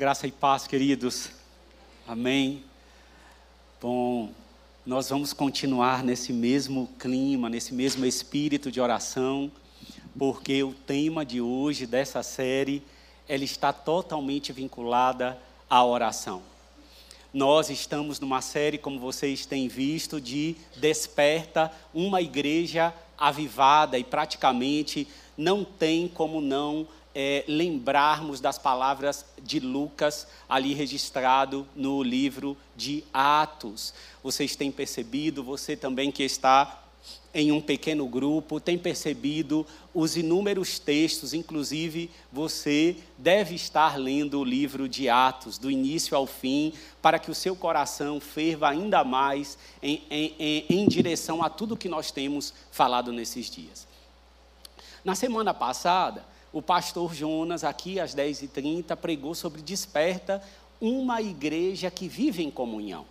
Graça e paz, queridos. Amém. Bom, nós vamos continuar nesse mesmo clima, nesse mesmo espírito de oração, porque o tema de hoje dessa série, ela está totalmente vinculada à oração. Nós estamos numa série, como vocês têm visto, de desperta uma igreja avivada e praticamente não tem como não é, lembrarmos das palavras de Lucas, ali registrado no livro de Atos. Vocês têm percebido, você também que está em um pequeno grupo, tem percebido os inúmeros textos, inclusive você deve estar lendo o livro de Atos, do início ao fim, para que o seu coração ferva ainda mais em, em, em, em direção a tudo que nós temos falado nesses dias. Na semana passada, o pastor Jonas, aqui às 10h30, pregou sobre desperta uma igreja que vive em comunhão.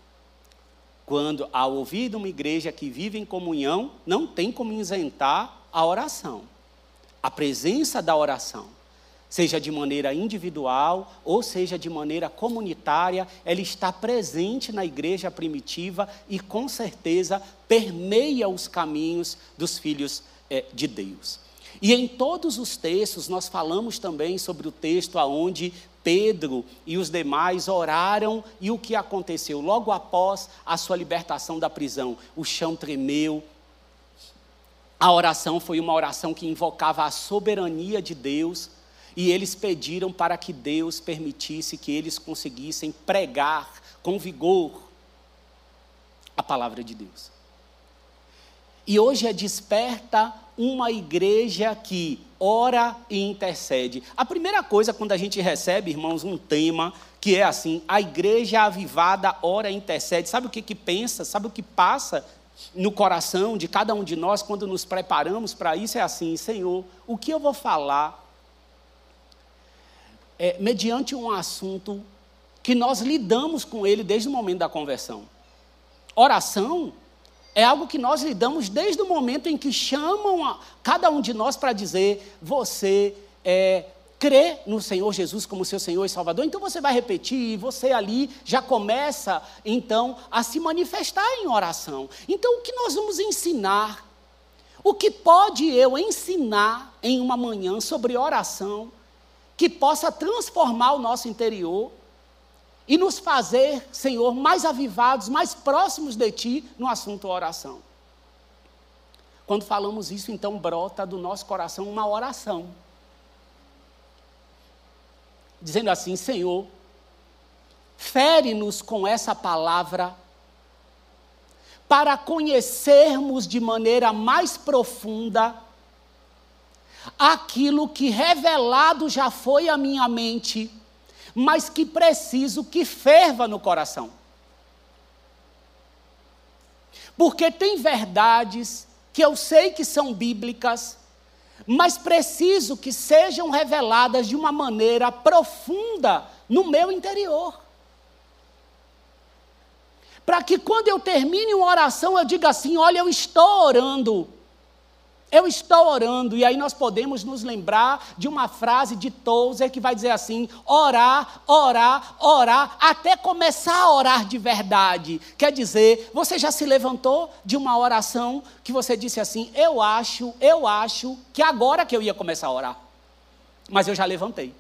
Quando, ao ouvir de uma igreja que vive em comunhão, não tem como isentar a oração, a presença da oração. Seja de maneira individual ou seja de maneira comunitária, ela está presente na igreja primitiva e com certeza permeia os caminhos dos filhos eh, de Deus. E em todos os textos nós falamos também sobre o texto aonde Pedro e os demais oraram e o que aconteceu logo após a sua libertação da prisão. O chão tremeu. A oração foi uma oração que invocava a soberania de Deus e eles pediram para que Deus permitisse que eles conseguissem pregar com vigor a palavra de Deus. E hoje é desperta uma igreja que ora e intercede. A primeira coisa, quando a gente recebe, irmãos, um tema que é assim: a igreja avivada ora e intercede. Sabe o que, que pensa? Sabe o que passa no coração de cada um de nós quando nos preparamos para isso? É assim: Senhor, o que eu vou falar é, mediante um assunto que nós lidamos com ele desde o momento da conversão? Oração é algo que nós lidamos desde o momento em que chamam a, cada um de nós para dizer: você é, crê no Senhor Jesus como seu Senhor e Salvador, então você vai repetir e você ali já começa então a se manifestar em oração. Então o que nós vamos ensinar? O que pode eu ensinar em uma manhã sobre oração que possa transformar o nosso interior e nos fazer, Senhor, mais avivados, mais próximos de Ti no assunto oração. Quando falamos isso, então brota do nosso coração uma oração, dizendo assim: Senhor, fere-nos com essa palavra, para conhecermos de maneira mais profunda aquilo que revelado já foi à minha mente mas que preciso que ferva no coração. Porque tem verdades que eu sei que são bíblicas, mas preciso que sejam reveladas de uma maneira profunda no meu interior. Para que quando eu termine uma oração eu diga assim: olha, eu estou orando eu estou orando, e aí nós podemos nos lembrar de uma frase de Tozer que vai dizer assim: orar, orar, orar, até começar a orar de verdade. Quer dizer, você já se levantou de uma oração que você disse assim: eu acho, eu acho que agora que eu ia começar a orar, mas eu já levantei.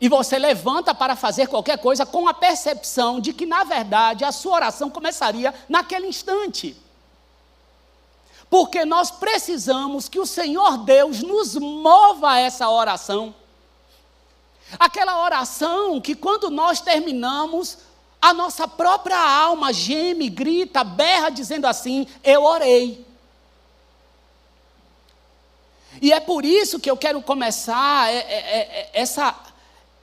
E você levanta para fazer qualquer coisa com a percepção de que, na verdade, a sua oração começaria naquele instante. Porque nós precisamos que o Senhor Deus nos mova a essa oração. Aquela oração que quando nós terminamos, a nossa própria alma geme, grita, berra, dizendo assim: Eu orei. E é por isso que eu quero começar é, é, é, essa,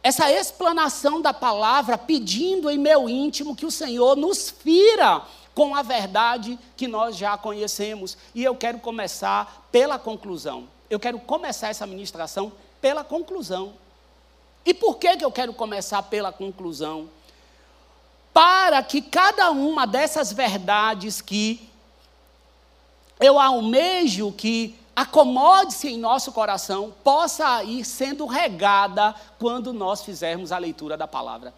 essa explanação da palavra, pedindo em meu íntimo que o Senhor nos fira com a verdade que nós já conhecemos. E eu quero começar pela conclusão. Eu quero começar essa ministração pela conclusão. E por que, que eu quero começar pela conclusão? Para que cada uma dessas verdades que eu almejo que acomode-se em nosso coração, possa ir sendo regada quando nós fizermos a leitura da palavra.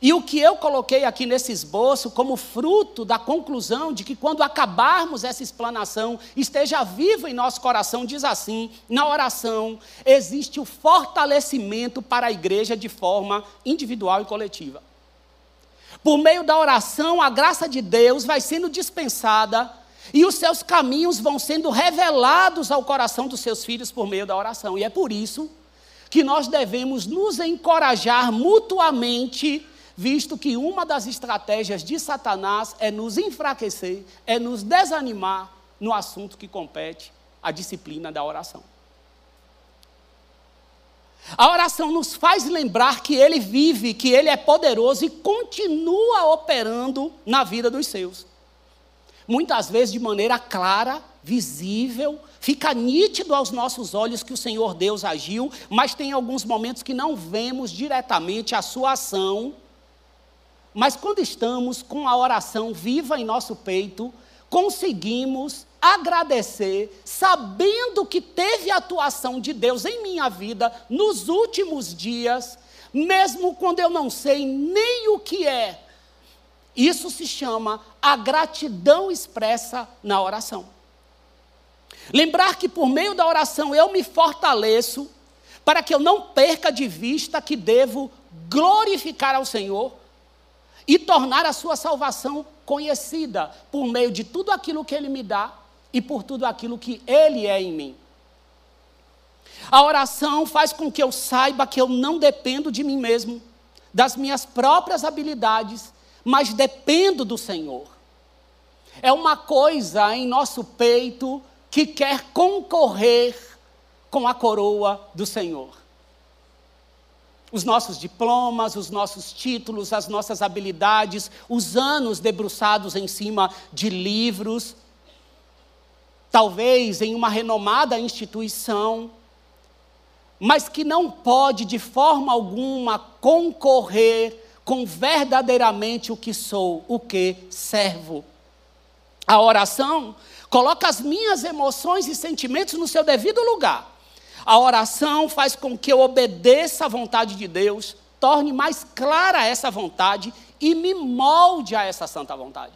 E o que eu coloquei aqui nesse esboço como fruto da conclusão de que quando acabarmos essa explanação, esteja vivo em nosso coração, diz assim: na oração existe o fortalecimento para a igreja de forma individual e coletiva. Por meio da oração, a graça de Deus vai sendo dispensada e os seus caminhos vão sendo revelados ao coração dos seus filhos por meio da oração. E é por isso que nós devemos nos encorajar mutuamente visto que uma das estratégias de Satanás é nos enfraquecer, é nos desanimar no assunto que compete a disciplina da oração. A oração nos faz lembrar que Ele vive, que Ele é poderoso e continua operando na vida dos seus. Muitas vezes de maneira clara, visível, fica nítido aos nossos olhos que o Senhor Deus agiu, mas tem alguns momentos que não vemos diretamente a sua ação mas quando estamos com a oração viva em nosso peito, conseguimos agradecer, sabendo que teve atuação de Deus em minha vida nos últimos dias, mesmo quando eu não sei nem o que é. Isso se chama a gratidão expressa na oração. Lembrar que por meio da oração eu me fortaleço para que eu não perca de vista que devo glorificar ao Senhor e tornar a sua salvação conhecida por meio de tudo aquilo que Ele me dá e por tudo aquilo que Ele é em mim. A oração faz com que eu saiba que eu não dependo de mim mesmo, das minhas próprias habilidades, mas dependo do Senhor. É uma coisa em nosso peito que quer concorrer com a coroa do Senhor os nossos diplomas, os nossos títulos, as nossas habilidades, os anos debruçados em cima de livros, talvez em uma renomada instituição, mas que não pode de forma alguma concorrer com verdadeiramente o que sou, o que servo. A oração coloca as minhas emoções e sentimentos no seu devido lugar a oração faz com que eu obedeça à vontade de Deus, torne mais clara essa vontade e me molde a essa santa vontade.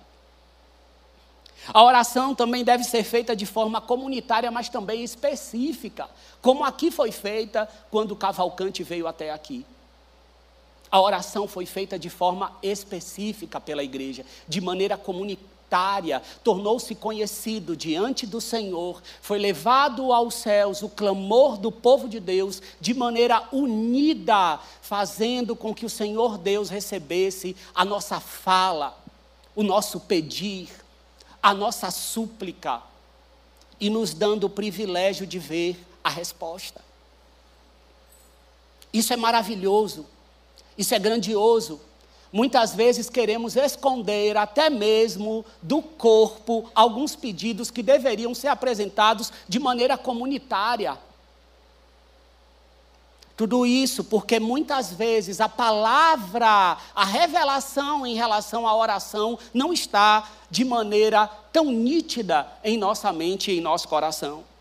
A oração também deve ser feita de forma comunitária, mas também específica, como aqui foi feita quando Cavalcante veio até aqui. A oração foi feita de forma específica pela igreja, de maneira comunitária tornou-se conhecido diante do Senhor, foi levado aos céus o clamor do povo de Deus de maneira unida, fazendo com que o Senhor Deus recebesse a nossa fala, o nosso pedir, a nossa súplica e nos dando o privilégio de ver a resposta. Isso é maravilhoso, isso é grandioso. Muitas vezes queremos esconder até mesmo do corpo alguns pedidos que deveriam ser apresentados de maneira comunitária. Tudo isso porque muitas vezes a palavra, a revelação em relação à oração não está de maneira tão nítida em nossa mente e em nosso coração.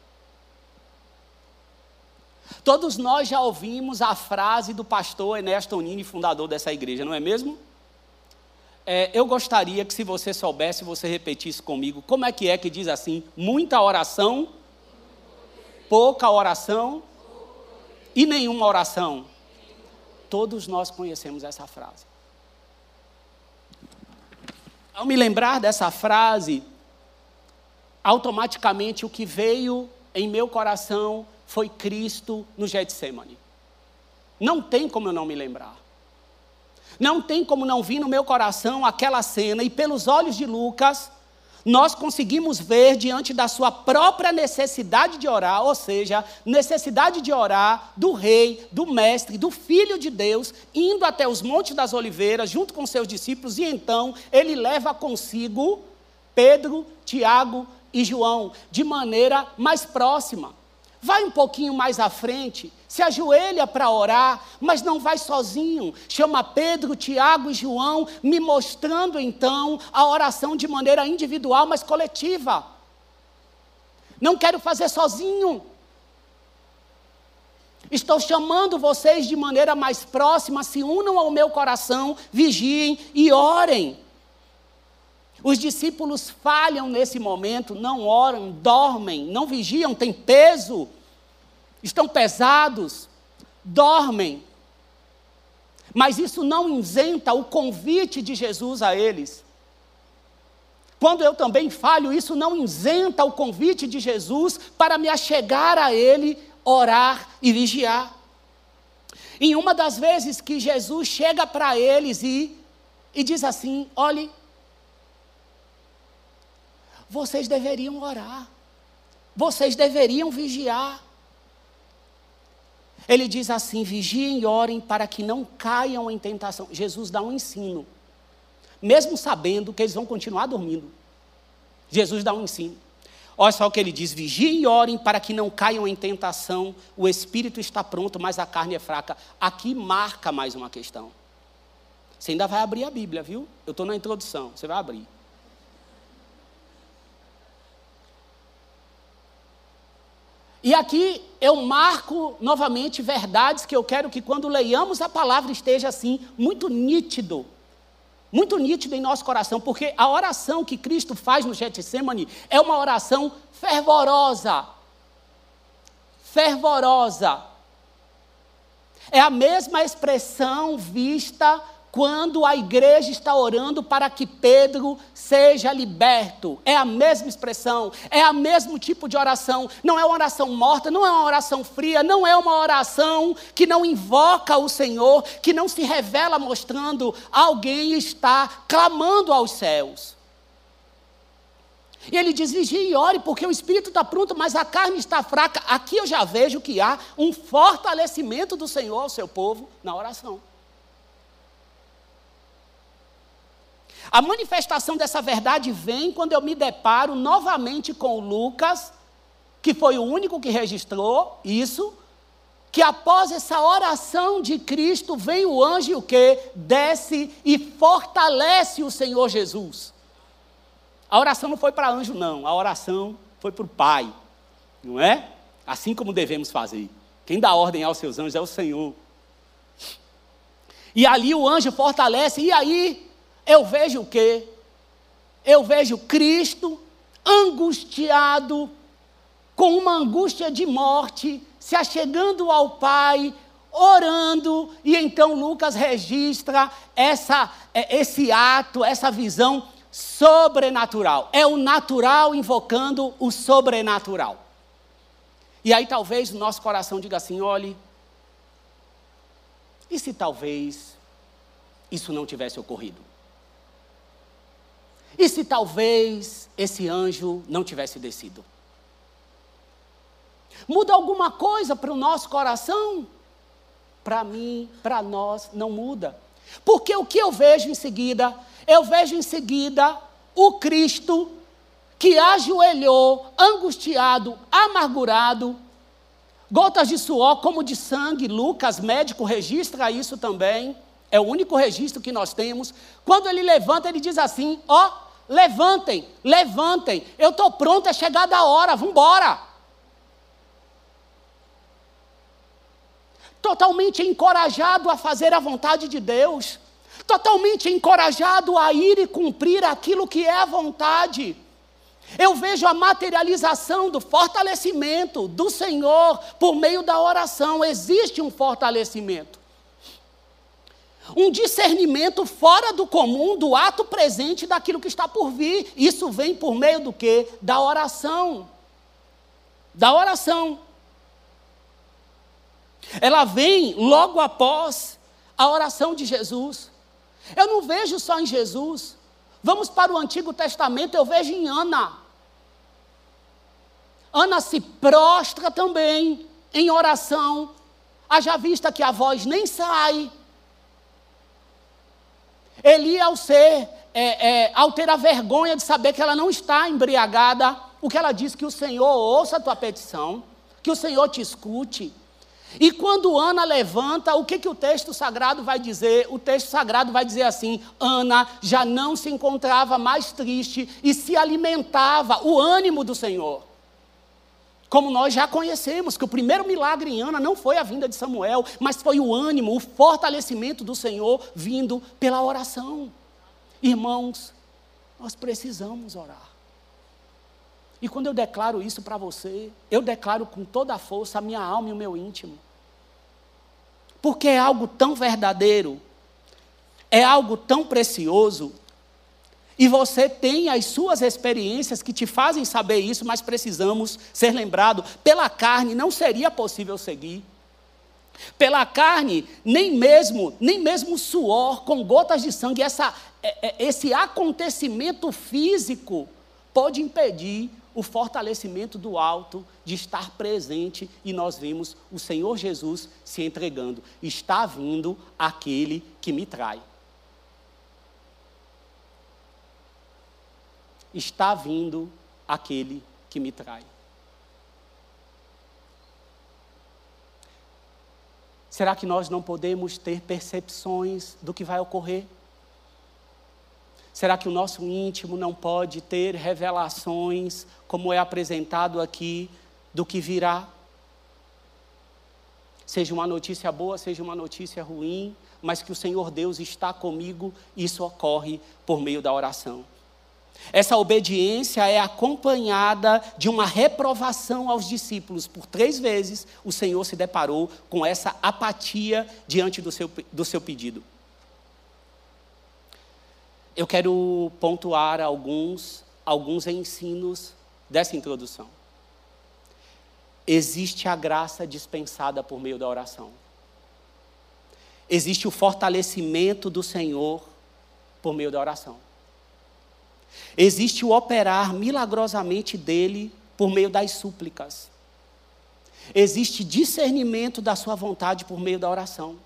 Todos nós já ouvimos a frase do pastor Ernesto Nini, fundador dessa igreja, não é mesmo? É, eu gostaria que, se você soubesse, você repetisse comigo como é que é que diz assim: muita oração, pouca oração e nenhuma oração. Todos nós conhecemos essa frase. Ao me lembrar dessa frase, automaticamente o que veio em meu coração foi Cristo no Getsemane. Não tem como eu não me lembrar. Não tem como não vir no meu coração aquela cena, e pelos olhos de Lucas, nós conseguimos ver diante da sua própria necessidade de orar, ou seja, necessidade de orar do rei, do mestre, do filho de Deus, indo até os montes das oliveiras junto com seus discípulos, e então ele leva consigo Pedro, Tiago e João, de maneira mais próxima. Vai um pouquinho mais à frente, se ajoelha para orar, mas não vai sozinho. Chama Pedro, Tiago e João, me mostrando então a oração de maneira individual, mas coletiva. Não quero fazer sozinho. Estou chamando vocês de maneira mais próxima, se unam ao meu coração, vigiem e orem. Os discípulos falham nesse momento, não oram, dormem, não vigiam, têm peso, estão pesados, dormem. Mas isso não isenta o convite de Jesus a eles. Quando eu também falho, isso não isenta o convite de Jesus para me achegar a Ele, orar e vigiar. Em uma das vezes que Jesus chega para eles e, e diz assim: olhe, vocês deveriam orar, vocês deveriam vigiar. Ele diz assim: vigiem e orem para que não caiam em tentação. Jesus dá um ensino, mesmo sabendo que eles vão continuar dormindo. Jesus dá um ensino. Olha só o que ele diz: vigiem e orem para que não caiam em tentação. O espírito está pronto, mas a carne é fraca. Aqui marca mais uma questão. Você ainda vai abrir a Bíblia, viu? Eu estou na introdução, você vai abrir. E aqui eu marco novamente verdades que eu quero que quando leiamos a palavra esteja assim, muito nítido. Muito nítido em nosso coração, porque a oração que Cristo faz no Getsemane é uma oração fervorosa. Fervorosa. É a mesma expressão vista quando a igreja está orando para que Pedro seja liberto. É a mesma expressão, é o mesmo tipo de oração. Não é uma oração morta, não é uma oração fria, não é uma oração que não invoca o Senhor, que não se revela mostrando alguém está clamando aos céus. E ele diz: vigie e ore, porque o espírito está pronto, mas a carne está fraca. Aqui eu já vejo que há um fortalecimento do Senhor ao seu povo na oração. A manifestação dessa verdade vem quando eu me deparo novamente com Lucas, que foi o único que registrou isso, que após essa oração de Cristo vem o anjo o que desce e fortalece o Senhor Jesus. A oração não foi para anjo não, a oração foi para o Pai, não é? Assim como devemos fazer. Quem dá ordem aos seus anjos é o Senhor. E ali o anjo fortalece, e aí eu vejo o quê? Eu vejo Cristo angustiado, com uma angústia de morte, se achegando ao Pai, orando, e então Lucas registra essa, é, esse ato, essa visão sobrenatural. É o natural invocando o sobrenatural. E aí talvez o nosso coração diga assim: olhe, e se talvez isso não tivesse ocorrido? E se talvez esse anjo não tivesse descido? Muda alguma coisa para o nosso coração? Para mim, para nós, não muda. Porque o que eu vejo em seguida? Eu vejo em seguida o Cristo que ajoelhou, angustiado, amargurado, gotas de suor como de sangue. Lucas, médico, registra isso também. É o único registro que nós temos. Quando ele levanta, ele diz assim: Ó, levantem, levantem, eu estou pronto, é chegada a hora, vamos embora. Totalmente encorajado a fazer a vontade de Deus, totalmente encorajado a ir e cumprir aquilo que é a vontade. Eu vejo a materialização do fortalecimento do Senhor por meio da oração. Existe um fortalecimento um discernimento fora do comum do ato presente daquilo que está por vir. Isso vem por meio do que? Da oração. Da oração. Ela vem logo após a oração de Jesus. Eu não vejo só em Jesus. Vamos para o Antigo Testamento, eu vejo em Ana. Ana se prostra também em oração. Haja vista que a voz nem sai, Eli, ao ser, é, é, ao ter a vergonha de saber que ela não está embriagada, o que ela diz? Que o Senhor ouça a tua petição, que o Senhor te escute. E quando Ana levanta, o que, que o texto sagrado vai dizer? O texto sagrado vai dizer assim: Ana já não se encontrava mais triste e se alimentava o ânimo do Senhor. Como nós já conhecemos, que o primeiro milagre em Ana não foi a vinda de Samuel, mas foi o ânimo, o fortalecimento do Senhor vindo pela oração. Irmãos, nós precisamos orar. E quando eu declaro isso para você, eu declaro com toda a força a minha alma e o meu íntimo. Porque é algo tão verdadeiro, é algo tão precioso, e você tem as suas experiências que te fazem saber isso, mas precisamos ser lembrados. Pela carne não seria possível seguir. Pela carne, nem mesmo, nem mesmo suor com gotas de sangue, essa, é, é, esse acontecimento físico pode impedir o fortalecimento do alto de estar presente e nós vimos o Senhor Jesus se entregando. Está vindo aquele que me trai. Está vindo aquele que me trai. Será que nós não podemos ter percepções do que vai ocorrer? Será que o nosso íntimo não pode ter revelações, como é apresentado aqui, do que virá? Seja uma notícia boa, seja uma notícia ruim, mas que o Senhor Deus está comigo, isso ocorre por meio da oração. Essa obediência é acompanhada de uma reprovação aos discípulos. Por três vezes o Senhor se deparou com essa apatia diante do seu, do seu pedido. Eu quero pontuar alguns, alguns ensinos dessa introdução. Existe a graça dispensada por meio da oração. Existe o fortalecimento do Senhor por meio da oração. Existe o operar milagrosamente dele por meio das súplicas. Existe discernimento da sua vontade por meio da oração.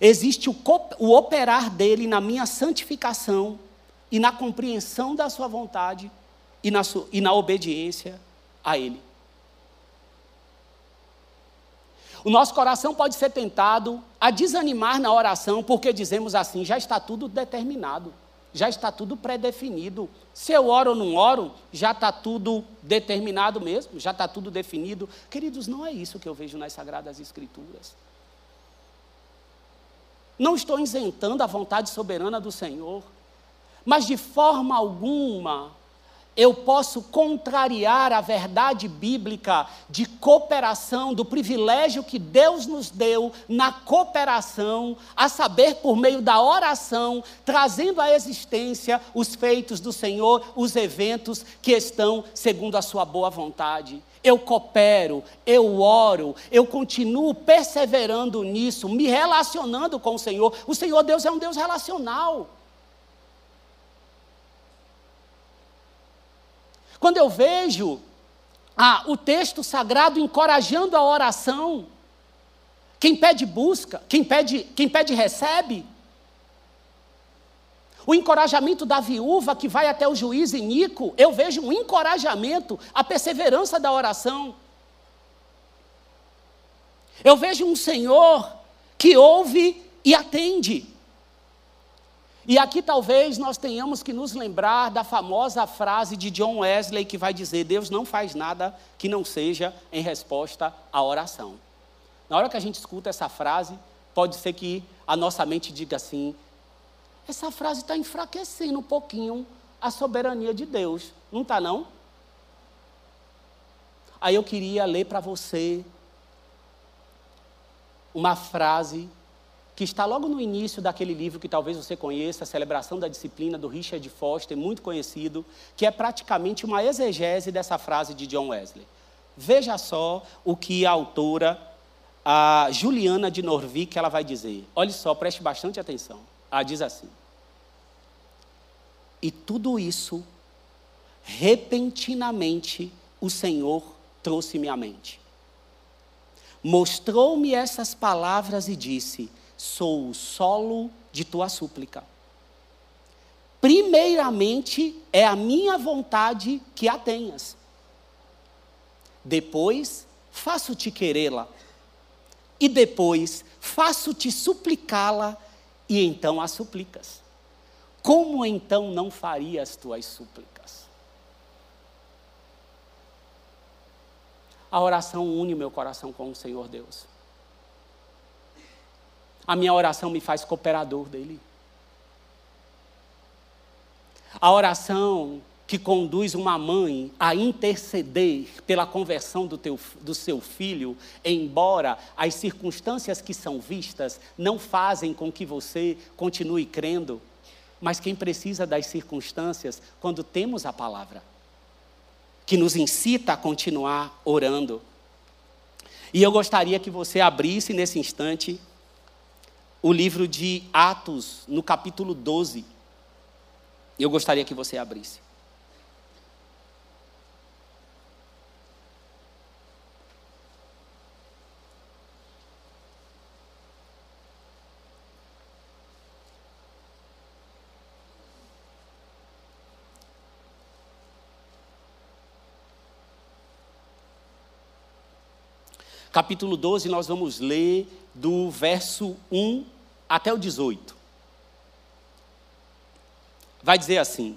Existe o, o operar dele na minha santificação e na compreensão da sua vontade e na, e na obediência a ele. O nosso coração pode ser tentado a desanimar na oração porque dizemos assim: já está tudo determinado já está tudo pré-definido. Se eu oro ou não oro, já está tudo determinado mesmo, já está tudo definido. Queridos, não é isso que eu vejo nas Sagradas Escrituras. Não estou isentando a vontade soberana do Senhor, mas de forma alguma eu posso contrariar a verdade bíblica de cooperação, do privilégio que Deus nos deu na cooperação, a saber, por meio da oração, trazendo à existência os feitos do Senhor, os eventos que estão segundo a Sua boa vontade. Eu coopero, eu oro, eu continuo perseverando nisso, me relacionando com o Senhor. O Senhor Deus é um Deus relacional. Quando eu vejo ah, o texto sagrado encorajando a oração, quem pede busca, quem pede, quem pede recebe. O encorajamento da viúva que vai até o juiz Inico, eu vejo um encorajamento à perseverança da oração. Eu vejo um Senhor que ouve e atende. E aqui talvez nós tenhamos que nos lembrar da famosa frase de John Wesley que vai dizer: Deus não faz nada que não seja em resposta à oração. Na hora que a gente escuta essa frase, pode ser que a nossa mente diga assim: essa frase está enfraquecendo um pouquinho a soberania de Deus, não está não? Aí eu queria ler para você uma frase que está logo no início daquele livro que talvez você conheça, a Celebração da Disciplina, do Richard Foster, muito conhecido, que é praticamente uma exegese dessa frase de John Wesley. Veja só o que a autora, a Juliana de Norvik, ela vai dizer. Olhe só, preste bastante atenção. Ela diz assim: E tudo isso, repentinamente, o Senhor trouxe-me à mente. Mostrou-me essas palavras e disse: sou o solo de tua súplica. Primeiramente é a minha vontade que a tenhas. Depois faço-te querê-la. E depois faço-te suplicá-la, e então a suplicas. Como então não farias tuas súplicas? A oração une meu coração com o Senhor Deus. A minha oração me faz cooperador dele. A oração que conduz uma mãe a interceder pela conversão do, teu, do seu filho, embora as circunstâncias que são vistas não fazem com que você continue crendo, mas quem precisa das circunstâncias quando temos a palavra, que nos incita a continuar orando. E eu gostaria que você abrisse nesse instante o livro de Atos, no capítulo 12. Eu gostaria que você abrisse. capítulo 12, nós vamos ler do verso 1 até o 18. Vai dizer assim: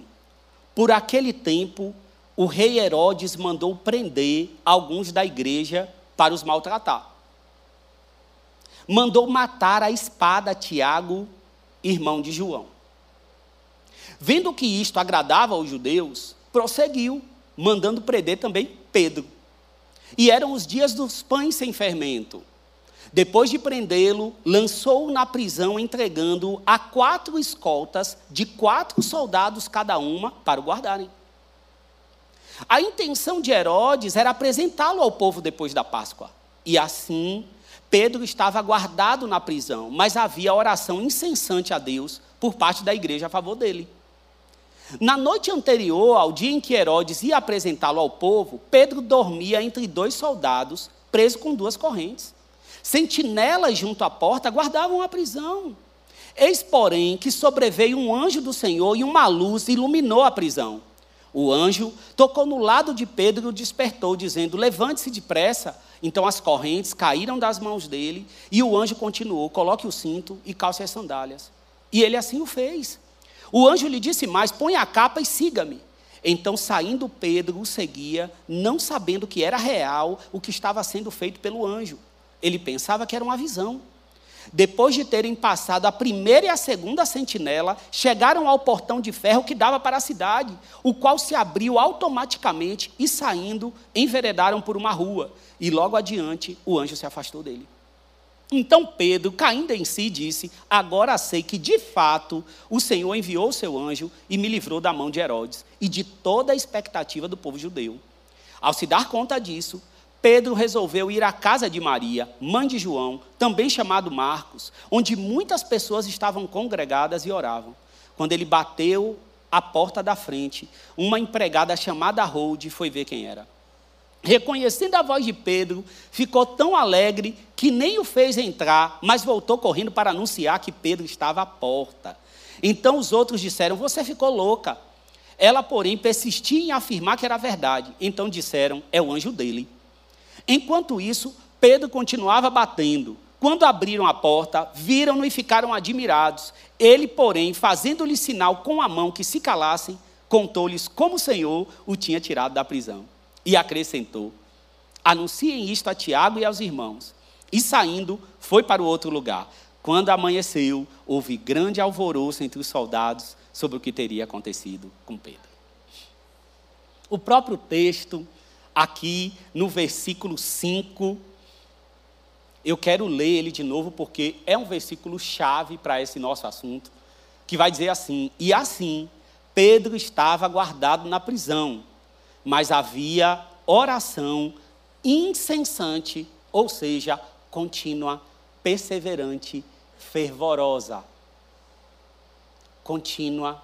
Por aquele tempo, o rei Herodes mandou prender alguns da igreja para os maltratar. Mandou matar a espada Tiago, irmão de João. Vendo que isto agradava aos judeus, prosseguiu, mandando prender também Pedro. E eram os dias dos pães sem fermento. Depois de prendê-lo, lançou-o na prisão, entregando-o a quatro escoltas de quatro soldados cada uma para o guardarem. A intenção de Herodes era apresentá-lo ao povo depois da Páscoa. E assim, Pedro estava guardado na prisão, mas havia oração incessante a Deus por parte da igreja a favor dele. Na noite anterior ao dia em que Herodes ia apresentá-lo ao povo, Pedro dormia entre dois soldados, preso com duas correntes. Sentinelas junto à porta guardavam a prisão. Eis, porém, que sobreveio um anjo do Senhor e uma luz iluminou a prisão. O anjo tocou no lado de Pedro e o despertou, dizendo: Levante-se depressa. Então as correntes caíram das mãos dele e o anjo continuou: Coloque o cinto e calce as sandálias. E ele assim o fez. O anjo lhe disse mais: Põe a capa e siga-me. Então, saindo Pedro, o seguia, não sabendo que era real o que estava sendo feito pelo anjo. Ele pensava que era uma visão. Depois de terem passado a primeira e a segunda sentinela, chegaram ao portão de ferro que dava para a cidade, o qual se abriu automaticamente e, saindo, enveredaram por uma rua. E logo adiante, o anjo se afastou dele. Então Pedro, caindo em si, disse: Agora sei que de fato o Senhor enviou o seu anjo e me livrou da mão de Herodes e de toda a expectativa do povo judeu. Ao se dar conta disso, Pedro resolveu ir à casa de Maria, mãe de João, também chamado Marcos, onde muitas pessoas estavam congregadas e oravam. Quando ele bateu à porta da frente, uma empregada chamada Rode foi ver quem era. Reconhecendo a voz de Pedro, ficou tão alegre que nem o fez entrar, mas voltou correndo para anunciar que Pedro estava à porta. Então os outros disseram: Você ficou louca. Ela, porém, persistia em afirmar que era verdade. Então disseram: É o anjo dele. Enquanto isso, Pedro continuava batendo. Quando abriram a porta, viram-no e ficaram admirados. Ele, porém, fazendo-lhe sinal com a mão que se calassem, contou-lhes como o Senhor o tinha tirado da prisão. E acrescentou: Anunciem isto a Tiago e aos irmãos. E saindo, foi para o outro lugar. Quando amanheceu, houve grande alvoroço entre os soldados sobre o que teria acontecido com Pedro. O próprio texto, aqui no versículo 5, eu quero ler ele de novo porque é um versículo chave para esse nosso assunto, que vai dizer assim: E assim, Pedro estava guardado na prisão mas havia oração incessante, ou seja, contínua, perseverante, fervorosa. Contínua,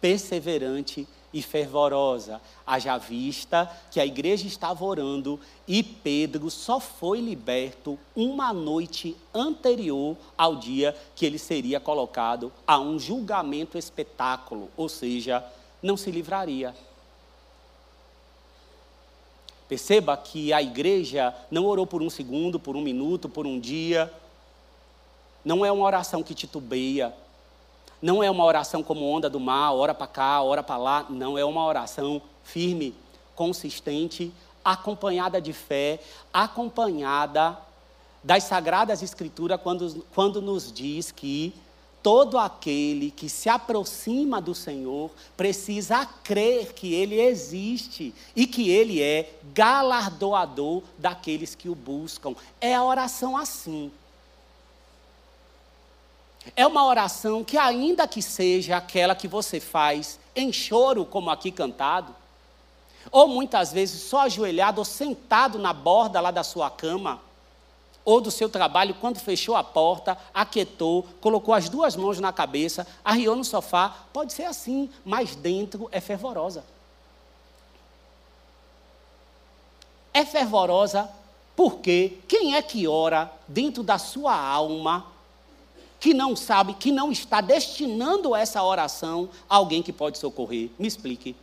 perseverante e fervorosa. Haja vista que a igreja estava orando e Pedro só foi liberto uma noite anterior ao dia que ele seria colocado a um julgamento espetáculo, ou seja, não se livraria. Perceba que a igreja não orou por um segundo, por um minuto, por um dia. Não é uma oração que titubeia. Não é uma oração como onda do mar, ora para cá, ora para lá. Não, é uma oração firme, consistente, acompanhada de fé, acompanhada das Sagradas Escrituras, quando, quando nos diz que todo aquele que se aproxima do Senhor precisa crer que Ele existe e que Ele é galardoador daqueles que o buscam. É a oração assim. É uma oração que, ainda que seja aquela que você faz em choro, como aqui cantado, ou muitas vezes só ajoelhado ou sentado na borda lá da sua cama, ou do seu trabalho, quando fechou a porta, aquietou, colocou as duas mãos na cabeça, arriou no sofá, pode ser assim, mas dentro é fervorosa. É fervorosa porque quem é que ora dentro da sua alma que não sabe, que não está destinando essa oração a alguém que pode socorrer? Me explique.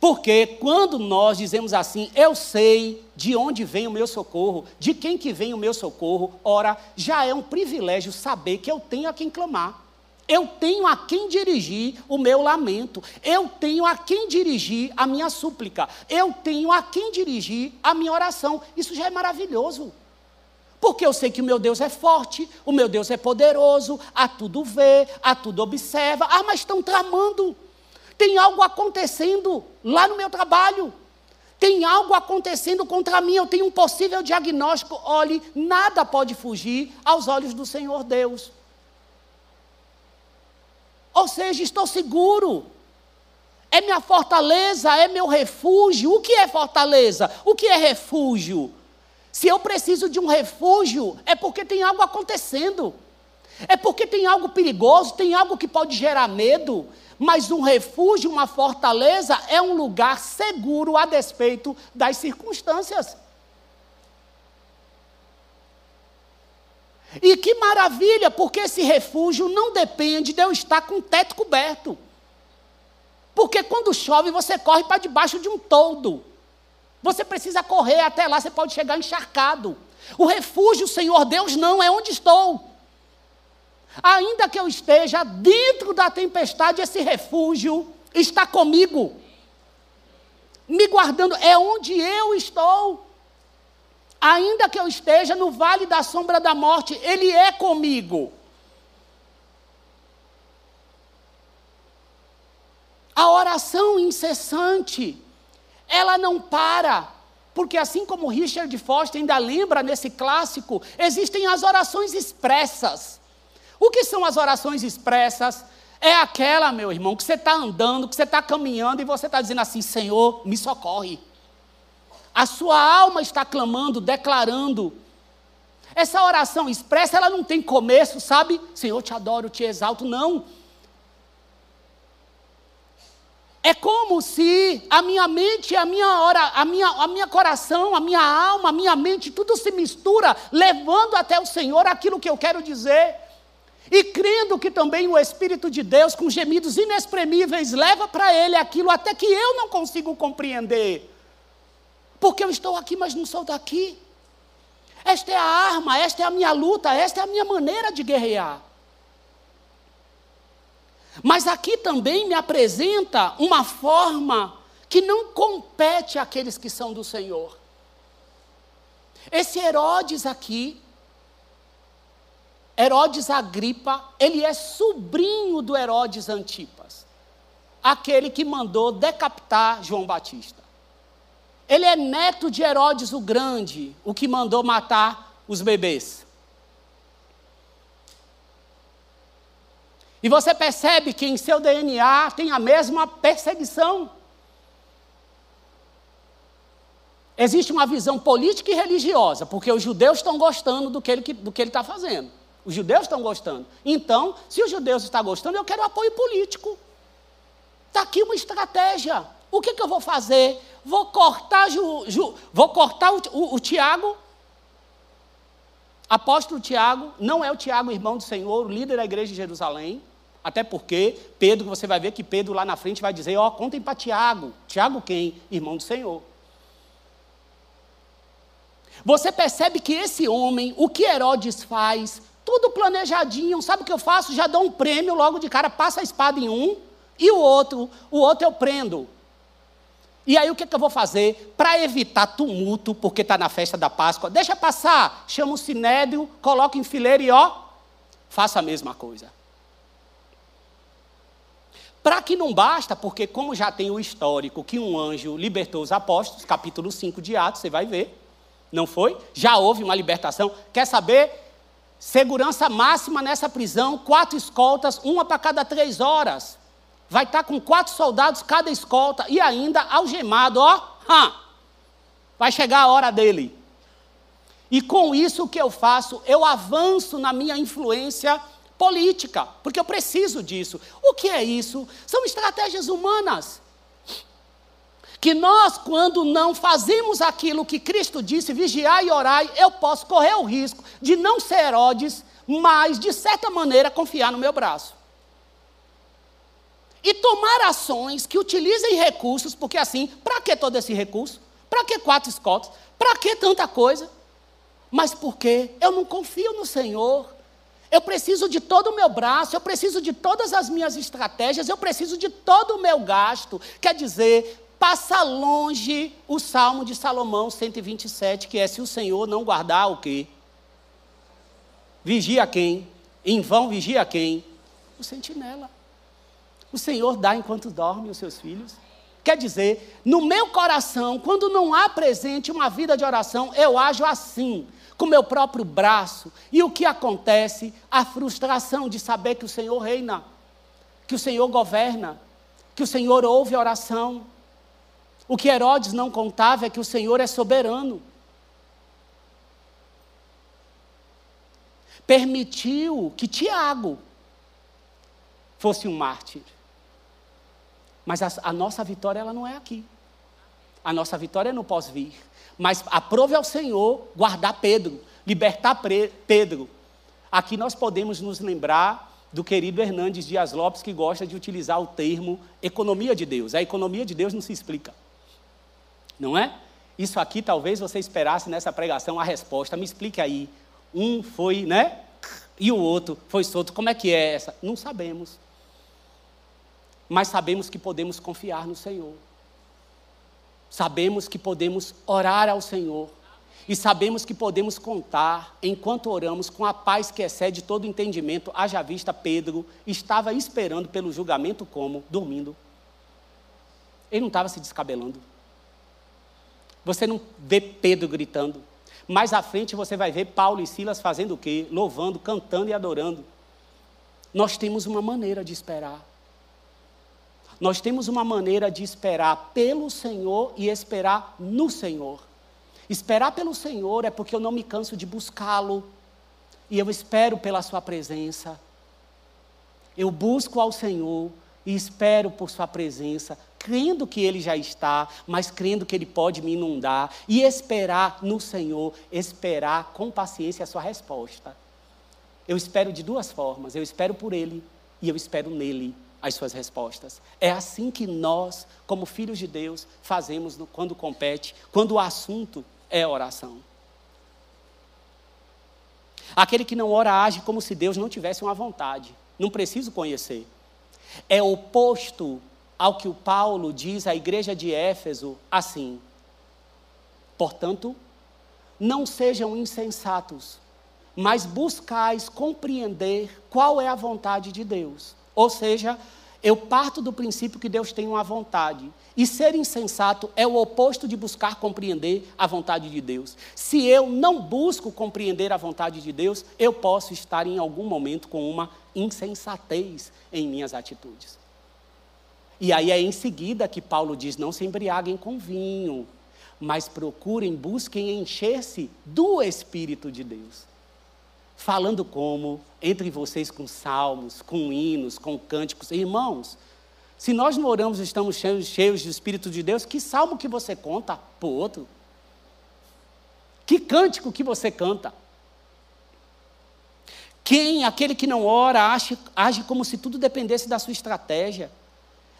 Porque quando nós dizemos assim, eu sei de onde vem o meu socorro, de quem que vem o meu socorro, ora, já é um privilégio saber que eu tenho a quem clamar. Eu tenho a quem dirigir o meu lamento. Eu tenho a quem dirigir a minha súplica. Eu tenho a quem dirigir a minha oração. Isso já é maravilhoso. Porque eu sei que o meu Deus é forte, o meu Deus é poderoso, a tudo vê, a tudo observa. Ah, mas estão tramando. Tem algo acontecendo lá no meu trabalho. Tem algo acontecendo contra mim. Eu tenho um possível diagnóstico. Olhe, nada pode fugir aos olhos do Senhor Deus. Ou seja, estou seguro. É minha fortaleza, é meu refúgio. O que é fortaleza? O que é refúgio? Se eu preciso de um refúgio, é porque tem algo acontecendo. É porque tem algo perigoso, tem algo que pode gerar medo, mas um refúgio, uma fortaleza, é um lugar seguro a despeito das circunstâncias. E que maravilha, porque esse refúgio não depende de eu estar com o teto coberto. Porque quando chove, você corre para debaixo de um toldo. Você precisa correr até lá, você pode chegar encharcado. O refúgio, Senhor Deus, não é onde estou. Ainda que eu esteja dentro da tempestade, esse refúgio está comigo, me guardando, é onde eu estou. Ainda que eu esteja no vale da sombra da morte, Ele é comigo. A oração incessante, ela não para. Porque assim como Richard Foster ainda lembra nesse clássico, existem as orações expressas. O que são as orações expressas? É aquela, meu irmão, que você está andando, que você está caminhando e você está dizendo assim: Senhor, me socorre. A sua alma está clamando, declarando. Essa oração expressa, ela não tem começo, sabe? Senhor, te adoro, te exalto. Não. É como se a minha mente, a minha hora, a minha, a minha coração, a minha alma, a minha mente, tudo se mistura, levando até o Senhor aquilo que eu quero dizer. E crendo que também o Espírito de Deus, com gemidos inexprimíveis, leva para ele aquilo até que eu não consigo compreender. Porque eu estou aqui, mas não sou daqui. Esta é a arma, esta é a minha luta, esta é a minha maneira de guerrear. Mas aqui também me apresenta uma forma que não compete àqueles que são do Senhor. Esse Herodes aqui, Herodes Agripa, ele é sobrinho do Herodes Antipas, aquele que mandou decapitar João Batista. Ele é neto de Herodes o Grande, o que mandou matar os bebês. E você percebe que em seu DNA tem a mesma perseguição. Existe uma visão política e religiosa, porque os judeus estão gostando do que ele está fazendo. Os judeus estão gostando. Então, se os judeus estão gostando, eu quero apoio político. Está aqui uma estratégia. O que, que, eu vou fazer? Vou cortar, Ju, Ju, vou cortar o, o, o Tiago. Apóstolo Tiago, não é o Tiago, irmão do Senhor, o líder da igreja de Jerusalém. Até porque Pedro, você vai ver que Pedro lá na frente vai dizer: Ó, oh, contem para Tiago. Tiago quem? Irmão do Senhor. Você percebe que esse homem, o que Herodes faz, tudo planejadinho. Sabe o que eu faço? Já dou um prêmio logo de cara, passa a espada em um e o outro, o outro eu prendo. E aí o que, é que eu vou fazer? Para evitar tumulto, porque está na festa da Páscoa, deixa passar, chama o sinédrio, coloca em fileira e ó, faça a mesma coisa. Para que não basta, porque como já tem o histórico que um anjo libertou os apóstolos, capítulo 5 de Atos, você vai ver, não foi? Já houve uma libertação. Quer saber? Segurança máxima nessa prisão, quatro escoltas, uma para cada três horas. Vai estar tá com quatro soldados cada escolta e ainda algemado, ó. Vai chegar a hora dele. E com isso o que eu faço? Eu avanço na minha influência política, porque eu preciso disso. O que é isso? São estratégias humanas. Que nós, quando não fazemos aquilo que Cristo disse, vigiai e orai, eu posso correr o risco de não ser Herodes, mas, de certa maneira, confiar no meu braço. E tomar ações que utilizem recursos, porque assim, para que todo esse recurso? Para que quatro escotes? Para que tanta coisa? Mas porque eu não confio no Senhor. Eu preciso de todo o meu braço, eu preciso de todas as minhas estratégias, eu preciso de todo o meu gasto. Quer dizer, passa longe o Salmo de Salomão 127, que é se o Senhor não guardar o quê? Vigia quem? Em vão vigia quem? O sentinela. O Senhor dá enquanto dorme os seus filhos. Quer dizer, no meu coração, quando não há presente uma vida de oração, eu ajo assim com meu próprio braço. E o que acontece? A frustração de saber que o Senhor reina, que o Senhor governa, que o Senhor ouve a oração. O que Herodes não contava é que o Senhor é soberano. Permitiu que Tiago fosse um mártir. Mas a, a nossa vitória ela não é aqui. A nossa vitória é no pós-vir. Mas aprove ao Senhor guardar Pedro, libertar Pedro. Aqui nós podemos nos lembrar do querido Hernandes Dias Lopes, que gosta de utilizar o termo economia de Deus. A economia de Deus não se explica. Não é? Isso aqui talvez você esperasse nessa pregação a resposta. Me explique aí. Um foi, né? E o outro foi solto. Como é que é essa? Não sabemos. Mas sabemos que podemos confiar no Senhor. Sabemos que podemos orar ao Senhor. E sabemos que podemos contar, enquanto oramos, com a paz que excede todo entendimento. Haja vista, Pedro estava esperando pelo julgamento como? Dormindo. Ele não estava se descabelando. Você não vê Pedro gritando. Mais à frente você vai ver Paulo e Silas fazendo o quê? Louvando, cantando e adorando. Nós temos uma maneira de esperar. Nós temos uma maneira de esperar pelo Senhor e esperar no Senhor. Esperar pelo Senhor é porque eu não me canso de buscá-lo, e eu espero pela Sua presença. Eu busco ao Senhor e espero por Sua presença, crendo que Ele já está, mas crendo que Ele pode me inundar, e esperar no Senhor, esperar com paciência a Sua resposta. Eu espero de duas formas: eu espero por Ele e eu espero nele as suas respostas. É assim que nós, como filhos de Deus, fazemos quando compete, quando o assunto é oração. Aquele que não ora age como se Deus não tivesse uma vontade. Não preciso conhecer. É oposto ao que o Paulo diz à igreja de Éfeso assim. Portanto, não sejam insensatos, mas buscais compreender qual é a vontade de Deus. Ou seja, eu parto do princípio que Deus tem uma vontade. E ser insensato é o oposto de buscar compreender a vontade de Deus. Se eu não busco compreender a vontade de Deus, eu posso estar em algum momento com uma insensatez em minhas atitudes. E aí é em seguida que Paulo diz: não se embriaguem com vinho, mas procurem, busquem encher-se do Espírito de Deus falando como entre vocês com salmos, com hinos, com cânticos. Irmãos, se nós não oramos e estamos cheios, cheios do Espírito de Deus, que salmo que você conta para o outro? Que cântico que você canta? Quem, aquele que não ora, age, age como se tudo dependesse da sua estratégia.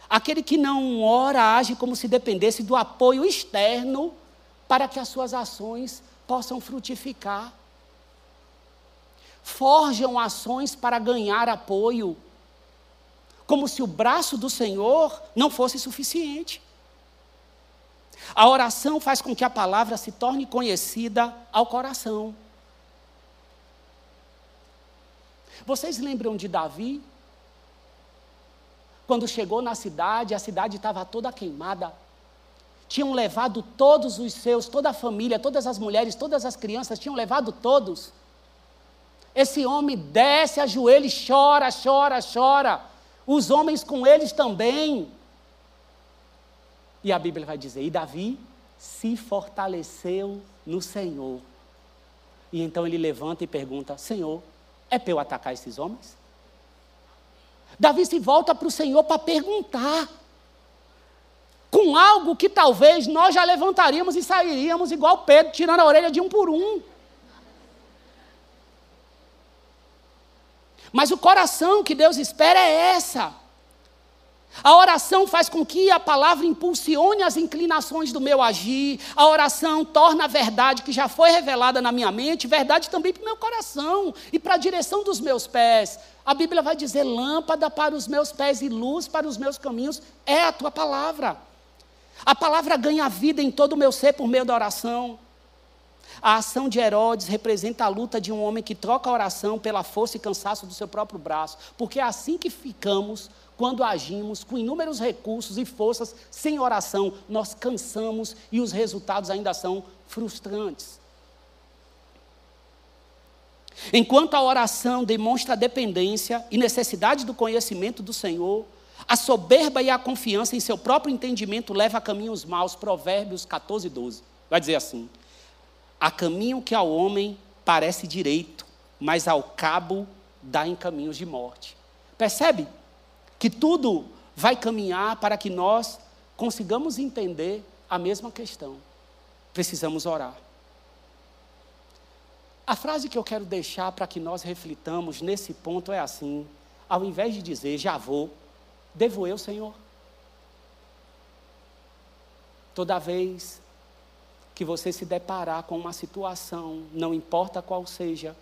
Aquele que não ora, age como se dependesse do apoio externo para que as suas ações possam frutificar forjam ações para ganhar apoio, como se o braço do Senhor não fosse suficiente. A oração faz com que a palavra se torne conhecida ao coração. Vocês lembram de Davi? Quando chegou na cidade, a cidade estava toda queimada. Tinham levado todos os seus, toda a família, todas as mulheres, todas as crianças, tinham levado todos. Esse homem desce, ajoelha e chora, chora, chora. Os homens com eles também. E a Bíblia vai dizer: e Davi se fortaleceu no Senhor. E então ele levanta e pergunta: Senhor, é para eu atacar esses homens? Davi se volta para o Senhor para perguntar. Com algo que talvez nós já levantaríamos e sairíamos igual Pedro, tirando a orelha de um por um. Mas o coração que Deus espera é essa. A oração faz com que a palavra impulsione as inclinações do meu agir. A oração torna a verdade que já foi revelada na minha mente, verdade também para o meu coração e para a direção dos meus pés. A Bíblia vai dizer: lâmpada para os meus pés e luz para os meus caminhos é a tua palavra. A palavra ganha vida em todo o meu ser por meio da oração. A ação de Herodes representa a luta de um homem que troca a oração pela força e cansaço do seu próprio braço, porque é assim que ficamos quando agimos com inúmeros recursos e forças sem oração, nós cansamos e os resultados ainda são frustrantes. Enquanto a oração demonstra a dependência e necessidade do conhecimento do Senhor, a soberba e a confiança em seu próprio entendimento leva a caminhos maus. Provérbios 14, 12. Vai dizer assim: Há caminho que ao homem parece direito, mas ao cabo dá em caminhos de morte. Percebe? que tudo vai caminhar para que nós consigamos entender a mesma questão. Precisamos orar. A frase que eu quero deixar para que nós reflitamos nesse ponto é assim: ao invés de dizer já vou, devo eu, Senhor. Toda vez que você se deparar com uma situação, não importa qual seja,